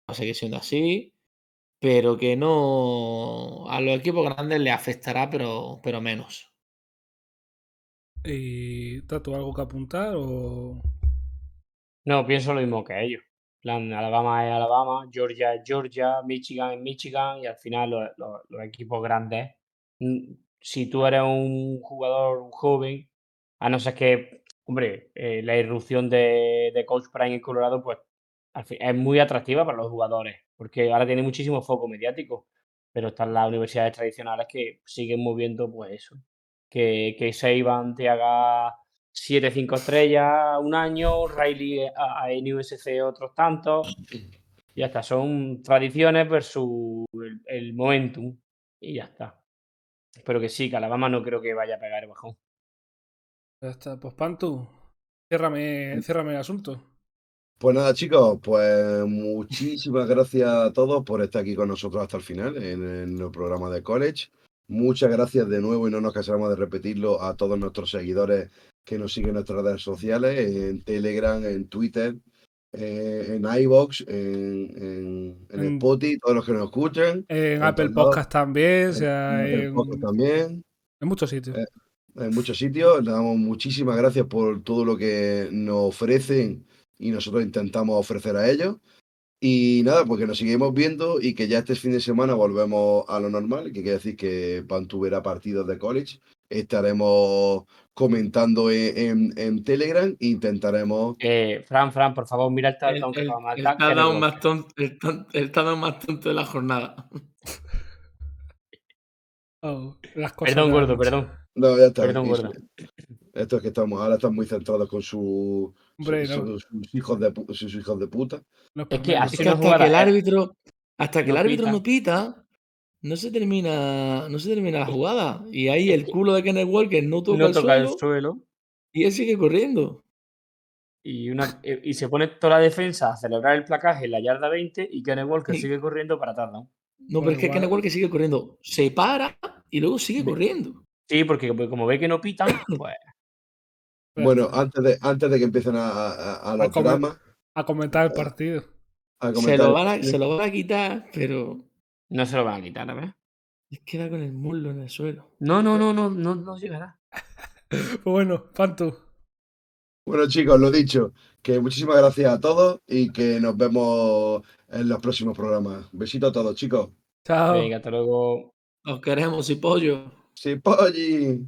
va a seguir siendo así, pero que no a los equipos grandes les afectará, pero, pero menos. ¿Y Tato, algo que apuntar o...? No, pienso lo mismo que ellos. En plan, Alabama es Alabama, Georgia es Georgia, Michigan es Michigan y al final los, los- los equipos grandes, mm, si tú eres un jugador joven, a no ser que, hombre, eh, la irrupción de, de Coach Prime en Colorado, pues al fin- es muy atractiva para los jugadores, porque ahora tiene muchísimo foco mediático, pero están las universidades tradicionales que siguen moviendo, pues eso, que, que Saban te haga 7, 5 estrellas un año, Riley a- a- en USC otros tantos. Ya está, son tradiciones versus el, el momentum. Y ya está. Pero que sí, que Alabama no creo que vaya a pegar el bajón. Ya está, pues Pantu, ciérrame, ciérrame el asunto. Pues nada, chicos, pues muchísimas gracias a todos por estar aquí con nosotros hasta el final en, en el programa de College. Muchas gracias de nuevo y no nos cansaremos de repetirlo a todos nuestros seguidores que nos siguen en nuestras redes sociales, en Telegram, en Twitter, eh, en iBox, en, en, en En- Spotify, todos los que nos escuchan, En Apple. Podcast también, o sea, en en, podcast también. en muchos sitios. Eh, en muchos sitios. Le damos muchísimas gracias por todo lo que nos ofrecen y nosotros intentamos ofrecer a ellos. Y nada, pues que nos seguimos viendo y que ya este fin de semana volvemos a lo normal, que quiere decir que Pantu verá partidos de college. Estaremos comentando en, en- en Telegram e intentaremos. Eh, Fran, Fran, por favor, mira el touchdown que va el más tonto, el, el más tonto de la jornada. Oh, las cosas Perdón, gordo, perdón. No, ya está. Perdón, gordo. Esto es que estamos, ahora están muy centrados con su, Hombre, su- no. su- sus, hijos de, sus hijos de puta. No Es que Es hasta que el árbitro, hasta que el no árbitro pita. no pita, no se termina, no se termina la jugada. Y ahí el culo de Kenneth Walker no toca No el toca el suelo suelo. y él sigue corriendo. Y, una, eh, y se pone toda la defensa a celebrar el placaje en la yarda 20 y Kenneth Walker Sí. sigue corriendo para touchdown. No, Bueno, pero es que Kenneth Walker sigue corriendo. Se para y luego sigue corriendo. Sí, porque como- ve que no pitan, pues Bueno, antes de, antes de que empiecen a, a, a los comer- dramas, A comentar el partido. a Se lo, van a, se lo van a quitar, pero no se lo van a quitar, ¿ves? es que da con el muslo en el suelo. No, no, no, no, no, no llegará. Pues bueno, Pantu. Bueno, chicos, lo dicho, que muchísimas gracias a todos y que nos vemos en los próximos programas. Besito a todos, chicos. Chao. Venga, hasta luego. Os queremos y pollo. Sí, polli.